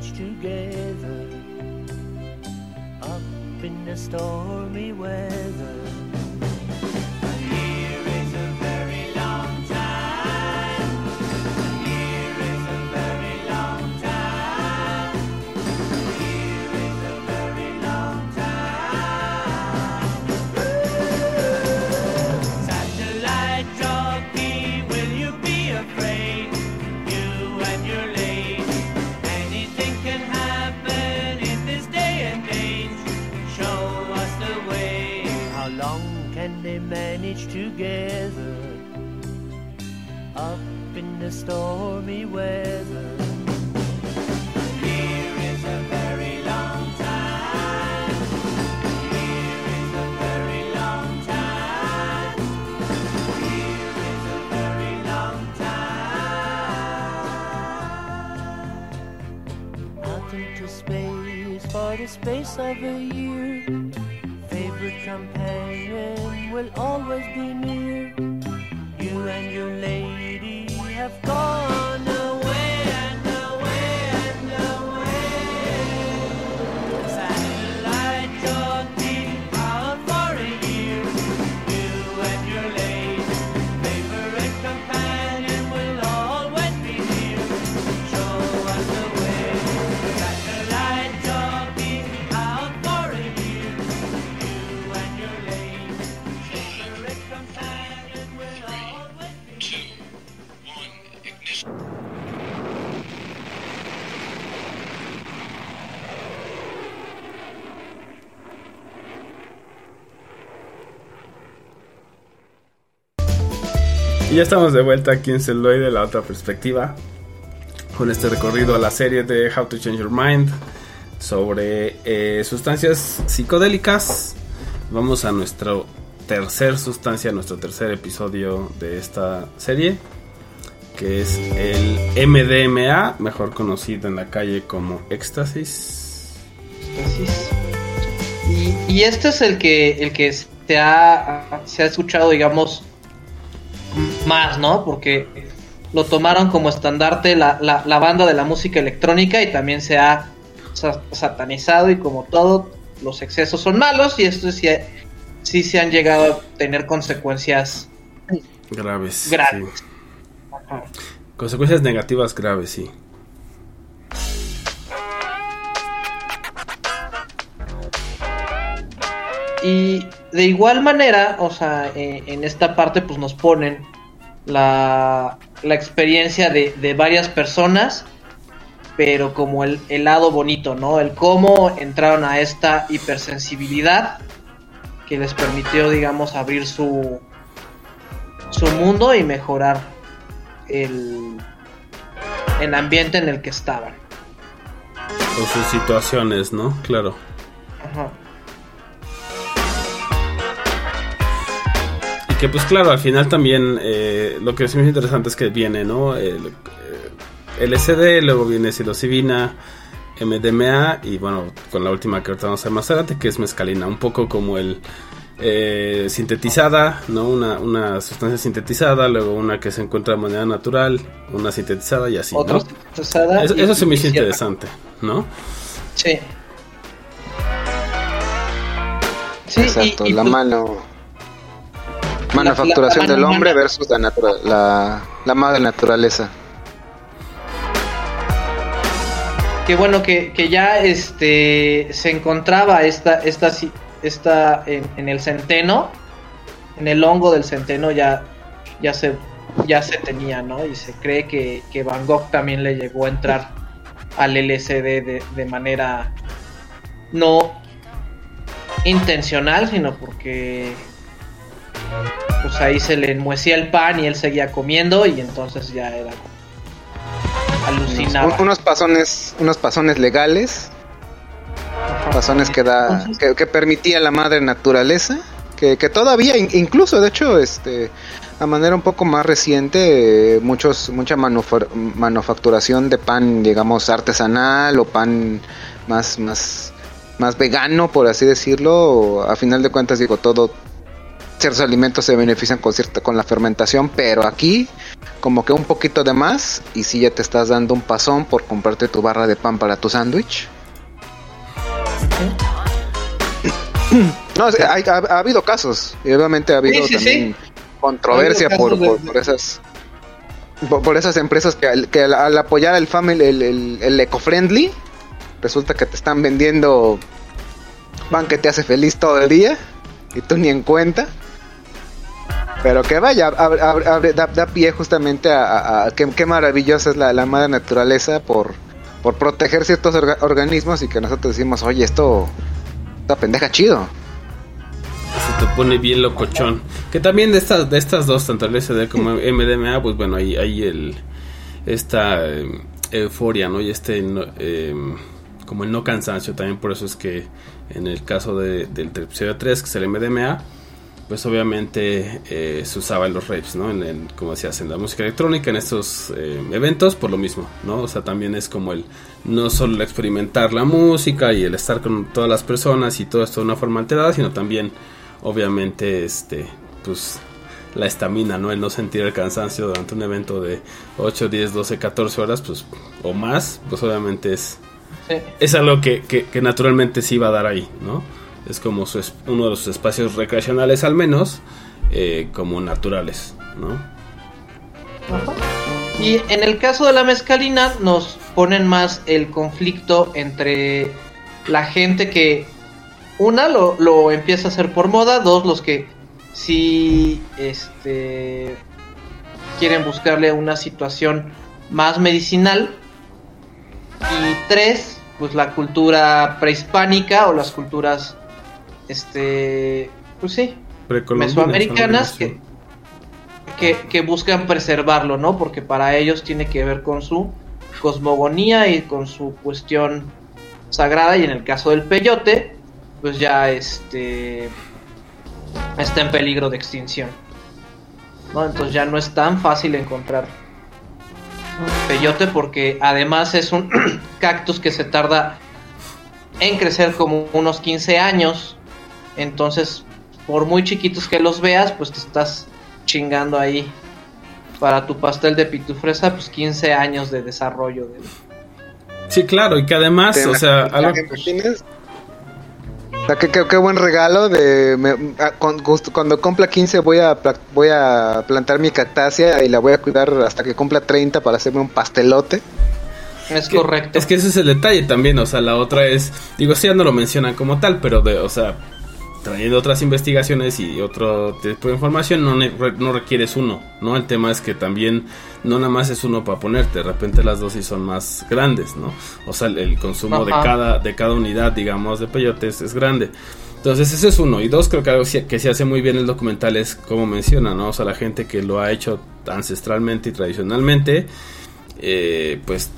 together? Up in the stormy weather. Together? Up in the stormy weather. Here is a very long time. Here is a very long time. Here is a very long time. Out into space for the space of a year. Favorite companion will always be Y ya estamos de vuelta aquí en Celuloide, la otra perspectiva, con este recorrido a la serie de How to Change Your Mind sobre eh, sustancias psicodélicas. Vamos a nuestro tercer sustancia, nuestro tercer episodio de esta serie, que es el MDMA, mejor conocido en la calle como éxtasis. Éxtasis. Y, y este es el que el que se ha, se ha escuchado, digamos, más, ¿no? Porque lo tomaron como estandarte la, la, la banda de la música electrónica y también se ha sa- satanizado y como todo, los excesos son malos y esto sí, sí se han llegado a tener consecuencias Graves. graves. sí. Consecuencias negativas graves, sí. Y de igual manera, o sea, eh, en esta parte pues nos ponen la, la experiencia de, de varias personas, pero como el, el lado bonito, ¿no? El cómo entraron a esta hipersensibilidad que les permitió, digamos, abrir su, su mundo y mejorar el, el ambiente en el que estaban. O sus situaciones, ¿no? Claro. Ajá. Que pues claro, al final también eh, lo que es muy interesante es que viene, ¿no? El, eh, LSD, luego viene psilocibina, MDMA y bueno, con la última que ahorita vamos a ver más adelante, que es mescalina, un poco como el eh, sintetizada, ¿no? Una, una sustancia sintetizada, luego una que se encuentra de manera natural, una sintetizada y así, Otra ¿no? sintetizada Eso, y- eso se me hizo interesante, ¿no? Sí. Sí, Exacto, y- y la pues- mano. Manufacturación la del mano hombre versus la, natura- la, la madre naturaleza. que bueno que, que ya este se encontraba esta esta esta en, en el centeno en el hongo del centeno ya ya se ya se tenía no y se cree que, que Van Gogh también le llegó a entrar al LSD de, de manera no intencional sino porque pues ahí se le enmuecía el pan y él seguía comiendo y entonces ya era alucinaba. Unos, unos pasones, unos pasones legales. Razones que da que, que permitía la madre naturaleza que, que todavía in- incluso de hecho este a manera un poco más reciente muchos mucha manufa- manufacturación de pan digamos artesanal o pan más más más vegano por así decirlo a final de cuentas digo todo ciertos alimentos se benefician con cierta con la fermentación pero aquí como que un poquito de más y si ya te estás dando un pasón por comprarte tu barra de pan para tu sándwich no, o sea, hay- ha, ha habido casos y obviamente ha habido Sí, sí, también sí. controversia Ha habido por, por, de- por esas por, por esas empresas que, al- que al, al apoyar el family el, el, el eco-friendly resulta que te están vendiendo pan que te hace feliz todo el día y tú ni en cuenta pero que vaya, abre- abre- da, da pie justamente a, a- qué, maravillosa es la, la madre naturaleza por, por proteger ciertos orga- organismos y que nosotros decimos, oye, esto, esta pendeja chido. Se te pone bien locochón. Que también de estas, de estas dos, tanto el SD como MDMA, pues bueno, hay, hay el esta eh, euforia, ¿no? Y este eh, como el no cansancio, también por eso es que en el caso de, del episodio 3, que es el MDMA, pues obviamente eh, se usaba en los raves, ¿no? En, el- como decías, en la música electrónica, en estos eh, eventos, por lo mismo, ¿no? O sea, también es como el no solo el experimentar la música y el estar con todas las personas y todo esto de una forma alterada, sino también, obviamente, este, pues la estamina, ¿no? El no sentir el cansancio durante un evento de 8, 10, 12, 14 horas, pues, o más, pues obviamente es, Sí. es algo que, que- que naturalmente sí va a dar ahí, ¿no? Es como su uno de los espacios recreacionales al menos, eh, como naturales, ¿no? Y en el caso de la mezcalina nos ponen más el conflicto entre la gente que una lo, lo empieza a hacer por moda, dos los que sí este quieren buscarle una situación más medicinal y tres pues la cultura prehispánica o las culturas este pues sí mesoamericanas que, que buscan preservarlo, ¿no? Porque para ellos tiene que ver con su cosmogonía y con su cuestión sagrada y en el caso del peyote, pues ya este está en peligro de extinción. ¿no? Entonces ya no es tan fácil encontrar peyote porque además es un cactus que se tarda en crecer como unos 15 años. Entonces, por muy chiquitos que los veas, pues te estás chingando ahí para tu pastel de pitufresa, pues 15 años de desarrollo. De... Sí, claro, y que además, ¿Te o sea, algo. O sea, qué, qué- qué buen regalo de me- con- justo cuando cumpla 15 voy a voy a plantar mi cactácea y la voy a cuidar hasta que cumpla 30 para hacerme un pastelote. Es que- correcto. Es que ese es el detalle también, o sea, la otra es, digo, sí ya no lo mencionan como tal, pero de, o sea, trayendo otras investigaciones y otro tipo de información, no, no requieres uno, ¿no? El tema es que también no nada más es uno para ponerte, de repente las dosis son más grandes, ¿no? O sea, el, el consumo de cada, de cada unidad, digamos, de peyotes es grande. Entonces, ese es uno. Y dos, creo que algo que se hace muy bien el documental es como menciona, ¿no? O sea, la gente que lo ha hecho ancestralmente y tradicionalmente, eh, pues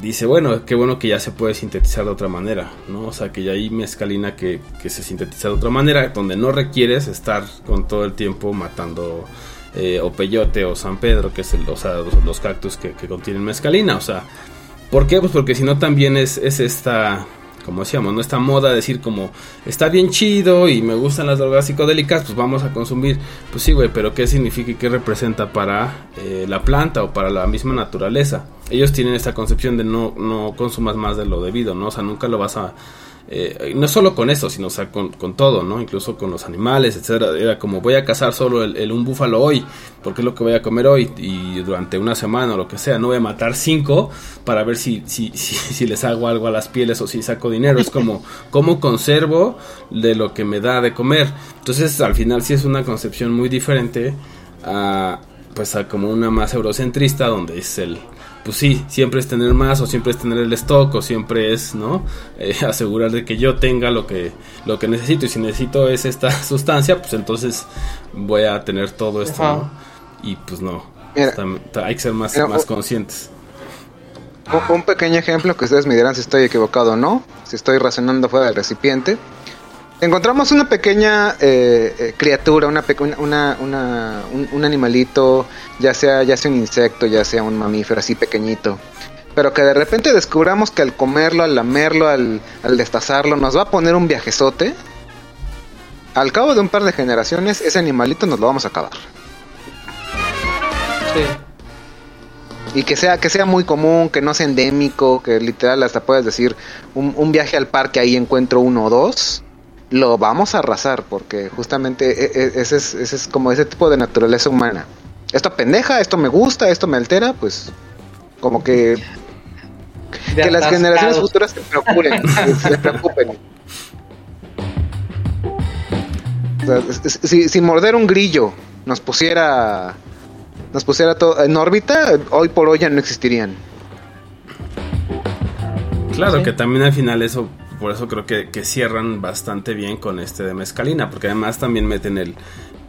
dice, bueno, qué bueno que ya se puede sintetizar de otra manera, ¿no? O sea, que ya hay mezcalina que, que se sintetiza de otra manera, donde no requieres estar con todo el tiempo matando eh, o peyote o San Pedro, que es el, o sea, los, los cactus que, que contienen mezcalina, o sea, ¿por qué? Pues porque si no también es, es esta, como decíamos, ¿no? Esta moda de decir como, está bien chido y me gustan las drogas psicodélicas, pues vamos a consumir. Pues sí, güey, pero ¿qué significa y qué representa para eh, la planta o para la misma naturaleza? Ellos tienen esta concepción de no, no consumas más de lo debido, ¿no? O sea, nunca lo vas a... eh, no solo con esto, sino o sea, con, con todo, ¿no? Incluso con los animales, etcétera. Era como voy a cazar solo el, el- un búfalo hoy, porque es lo que voy a comer hoy y durante una semana o lo que sea. No voy a matar cinco para ver si, si, si, si les hago algo a las pieles o si saco dinero. Es como cómo conservo de lo que me da de comer. Entonces, al final sí es una concepción muy diferente a pues a como una más eurocentrista donde es el pues sí, siempre es tener más o siempre es tener el stock o siempre es, ¿no? Eh, asegurar de que yo tenga lo que lo que necesito y si necesito es esta sustancia, pues entonces voy a tener todo esto, Ajá. ¿no? Y pues no. Mira. Está- está- hay que ser más, Mira, más conscientes. Un- Un pequeño ejemplo que ustedes me dirán si estoy equivocado o no, si estoy razonando fuera del recipiente. Encontramos una pequeña eh, eh, criatura, una, una, una- un, un animalito, ya sea, ya sea un insecto, ya sea un mamífero así pequeñito, pero que de repente descubramos que al comerlo, al lamerlo, al, al destazarlo, nos va a poner un viajezote. Al cabo de un par de generaciones, ese animalito nos lo vamos a acabar. Sí. Y que sea, que sea muy común, que no sea endémico, que literal hasta puedes decir un, un viaje al parque ahí encuentro uno o dos, lo vamos a arrasar, porque justamente e- e- ese es, ese es como ese tipo de naturaleza humana. Esto pendeja, esto me gusta, esto me altera, pues como que, De que las generaciones futuras se preocupen, se preocupen. O sea, s- si, si morder un grillo nos pusiera nos pusiera todo en órbita, hoy por hoy ya no existirían. Claro Sí. que también al final eso, por eso creo que, que cierran bastante bien con este de mezcalina, porque además también meten el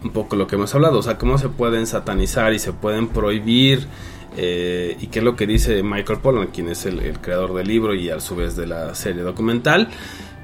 un poco lo que hemos hablado, o sea, cómo se pueden satanizar y se pueden prohibir, eh, y qué es lo que dice Michael Pollan, quien es el, creador del libro y a su vez de la serie documental.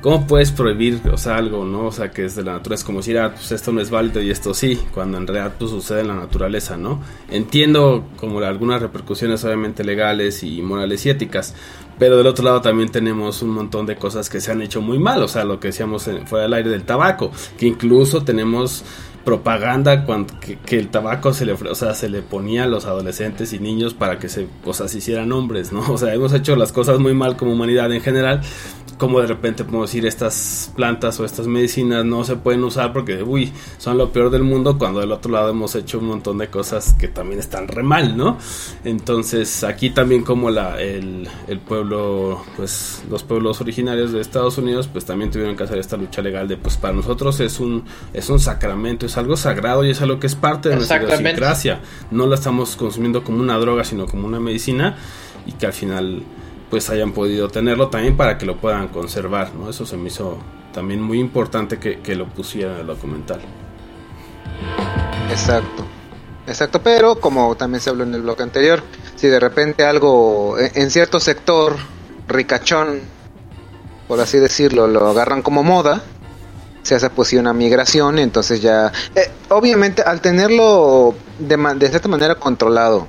¿Cómo puedes prohibir, o sea, algo, no? O sea, que es de la naturaleza, como decir, ah, pues esto no es válido y esto sí, cuando en realidad pues sucede en la naturaleza, ¿no? Entiendo como algunas repercusiones obviamente legales y morales y éticas, pero del otro lado también tenemos un montón de cosas que se han hecho muy mal, o sea, lo que decíamos en- fuera del aire del tabaco, que incluso tenemos propaganda cuando, que, que el tabaco se le, o sea, se le ponía a los adolescentes y niños para que se, o sea, se hicieran hombres, ¿no? O sea, hemos hecho las cosas muy mal como humanidad en general, como de repente podemos decir estas plantas o estas medicinas no se pueden usar porque, uy, son lo peor del mundo, cuando del otro lado hemos hecho un montón de cosas que también están re mal, ¿no? Entonces, aquí también como la, el, el pueblo, pues los pueblos originarios de Estados Unidos, pues también tuvieron que hacer esta lucha legal de, pues para nosotros es un, es un sacramento, es algo sagrado y es algo que es parte de nuestra idiosincrasia. No la estamos consumiendo como una droga, sino como una medicina y que al final pues hayan podido tenerlo también para que lo puedan conservar, ¿no? Eso se me hizo también muy importante que, que lo pusieran en el documental. Exacto. Exacto, pero como también se habló en el bloque anterior, si de repente algo en, en cierto sector ricachón, por así decirlo, lo agarran como moda, se hace pues una migración, entonces ya, eh, obviamente al tenerlo de, de cierta manera controlado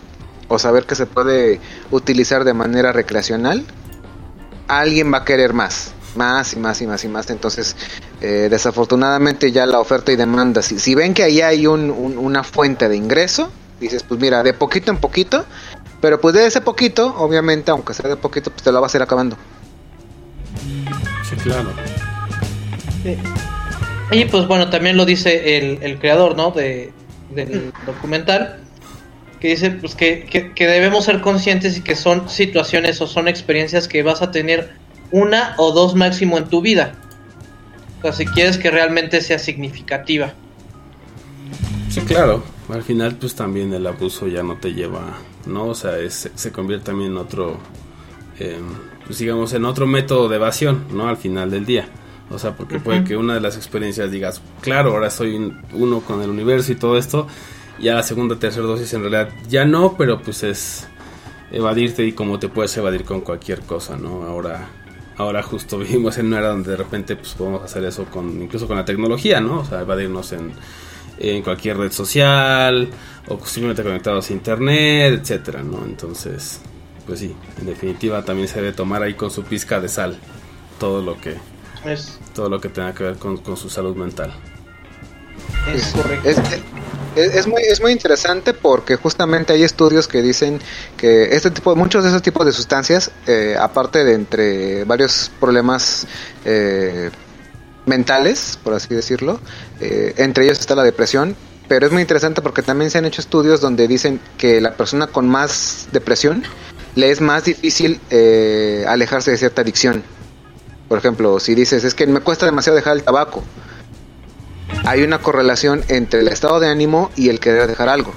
o saber que se puede utilizar de manera recreacional, alguien va a querer más, más y más y más y más. Entonces, eh, desafortunadamente ya la oferta y demanda, si, si ven que ahí hay un- un- una fuente de ingreso, dices, pues mira, de poquito en poquito, pero pues de ese poquito, obviamente, aunque sea de poquito, pues te lo vas a ir acabando. Sí, claro. Sí. Y pues bueno, también lo dice el, el creador, ¿no? De, del documental. Que dice pues que, que, que debemos ser conscientes y que son situaciones o son experiencias que vas a tener una o dos máximo en tu vida. O sea, si quieres que realmente sea significativa. Sí, claro. Al final, pues también el abuso ya no te lleva, ¿no? O sea, es- se convierte también en otro, eh, pues digamos, en otro método de evasión, ¿no? Al final del día. O sea, porque puede que una de las experiencias digas, claro, ahora soy un- uno con el universo y todo esto, y a la segunda, tercera dosis en realidad ya no, pero pues es evadirte y como te puedes evadir con cualquier cosa, ¿no? Ahora, ahora justo vivimos en una era donde de repente pues podemos hacer eso con, incluso con la tecnología, ¿no? O sea, evadirnos en, en cualquier red social o simplemente conectados a internet, etcétera, ¿no? Entonces, pues sí, en definitiva también se debe tomar ahí con su pizca de sal todo lo que Es, todo lo que tenga que ver con, con su salud mental. es correcto. Es, es- muy, es muy interesante porque justamente hay estudios que dicen que este tipo, muchos de esos tipos de sustancias, eh, aparte de entre varios problemas eh, mentales, por así decirlo, eh, entre ellos está la depresión, pero es muy interesante porque también se han hecho estudios donde dicen que la persona con más depresión le es más difícil eh, alejarse de cierta adicción. Por ejemplo, si dices, es que me cuesta demasiado dejar el tabaco, hay una correlación entre el estado de ánimo y el querer dejar algo.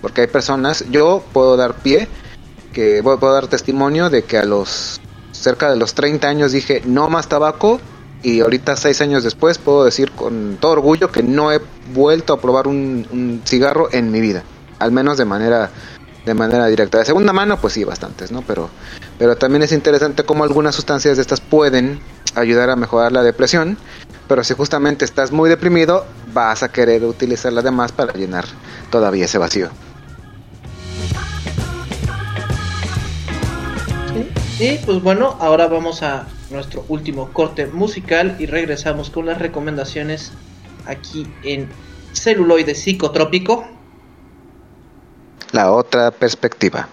Porque hay personas, yo puedo dar pie, que puedo dar testimonio de que a los cerca de los 30 años dije no más tabaco y ahorita seis años después puedo decir con todo orgullo que no he vuelto a probar un, un cigarro en mi vida, al menos de manera de manera directa. De segunda mano, pues sí, bastantes, ¿no? Pero, pero también es interesante cómo algunas sustancias de estas pueden ayudar a mejorar la depresión. Pero si justamente estás muy deprimido, vas a querer utilizar las demás para llenar todavía ese vacío. Y pues bueno, ahora vamos a nuestro último corte musical y regresamos con las recomendaciones aquí en celuloide psicotrópico. La otra perspectiva.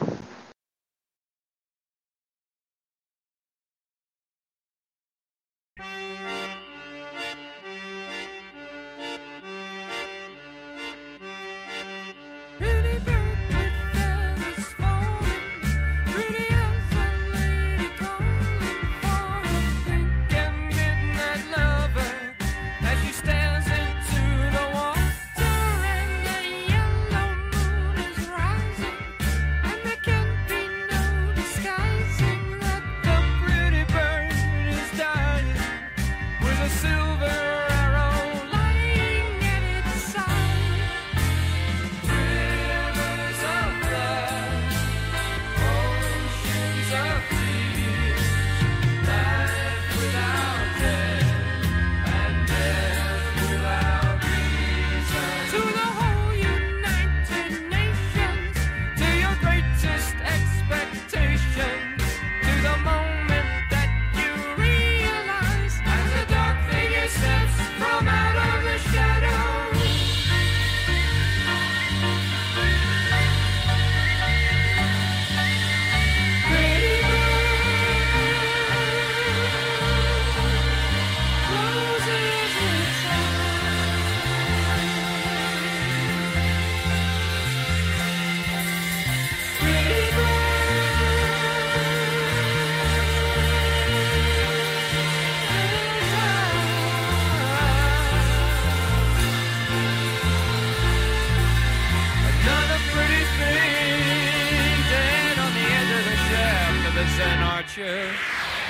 future.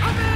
Amen.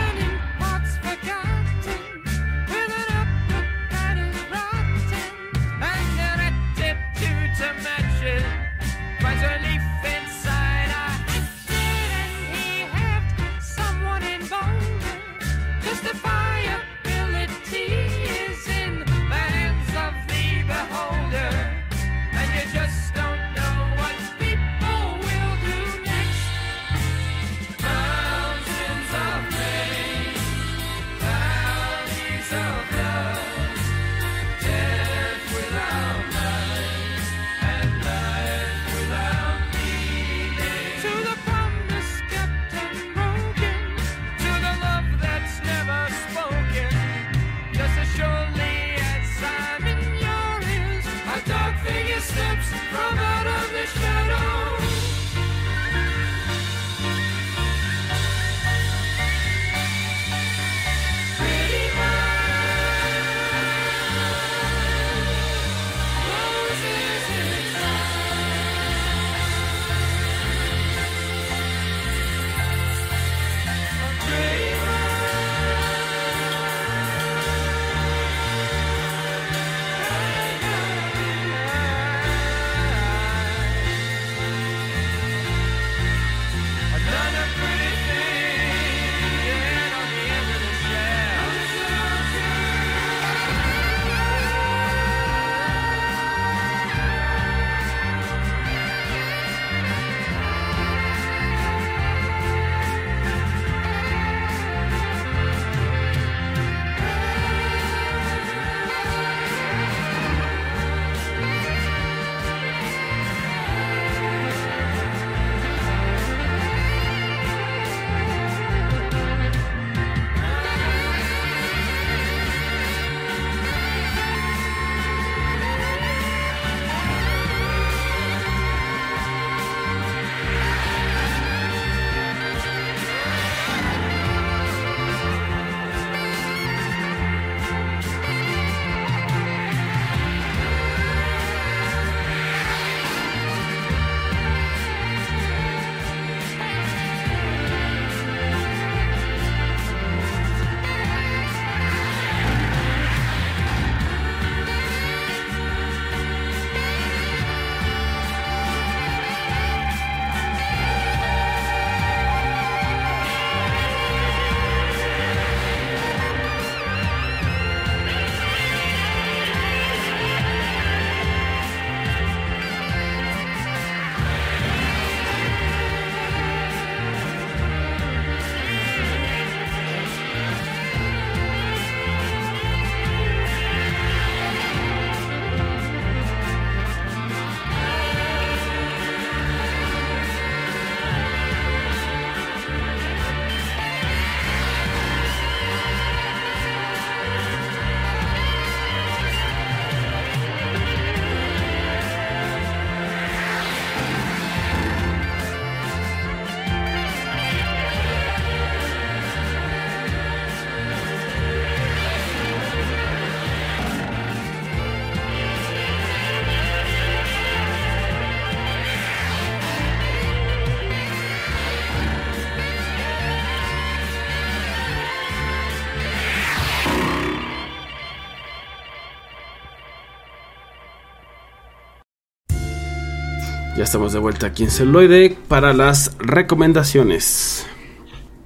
Estamos de vuelta aquí en Celuloide para las recomendaciones.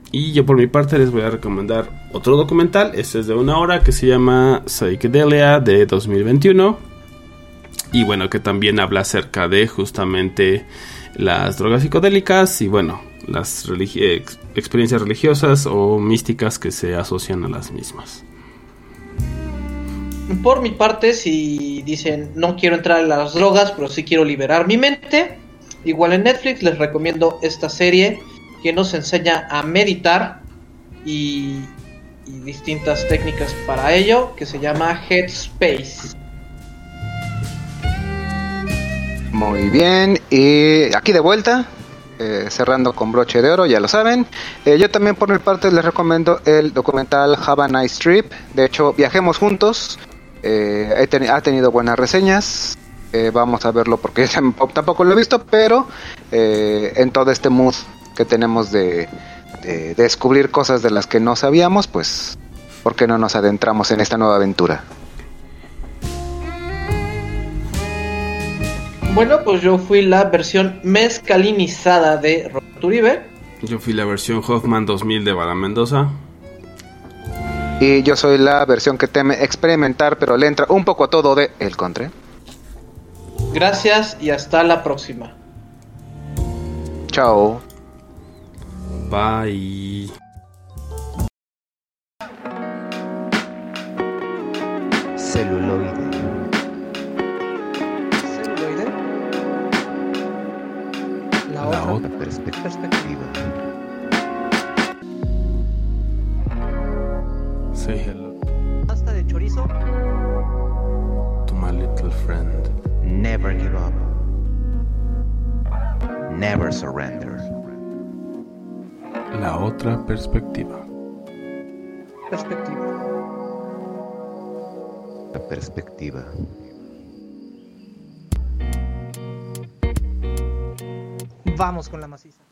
Y yo por mi parte les voy a recomendar otro documental. Este es de una hora que se llama Psychedelia de 2021. Y bueno, que también habla acerca de justamente las drogas psicodélicas y bueno, las experiencias religiosas o místicas que se asocian a las mismas. Por mi parte, si dicen no quiero entrar en las drogas, pero sí quiero liberar mi mente, igual en Netflix les recomiendo esta serie que nos enseña a meditar y, y distintas técnicas para ello, que se llama Headspace. Muy bien, y aquí de vuelta, eh, cerrando con broche de oro, ya lo saben. Eh, yo también por mi parte les recomiendo el documental Have a Nice Trip. De hecho, viajemos juntos. Eh, ha tenido buenas reseñas. Eh, vamos a verlo porque tampoco lo he visto, pero eh, en todo este mood que tenemos de, de descubrir cosas de las que no sabíamos, pues, ¿por qué no nos adentramos en esta nueva aventura? Bueno, pues yo fui la versión mezcalinizada de Roberto Uribe. Yo fui la versión Hoffman 2000 de Bala Mendoza. Y yo soy la versión que teme experimentar, pero le entra un poco a todo de El Contre. Gracias y hasta la próxima. Chao. Bye. Celuloide. Celuloide. La, La otra otra perspe- perspectiva. Say hello pasta de chorizo. to my little friend. Never give up. Never surrender. La otra perspectiva. Perspectiva. La perspectiva. Vamos con la maciza.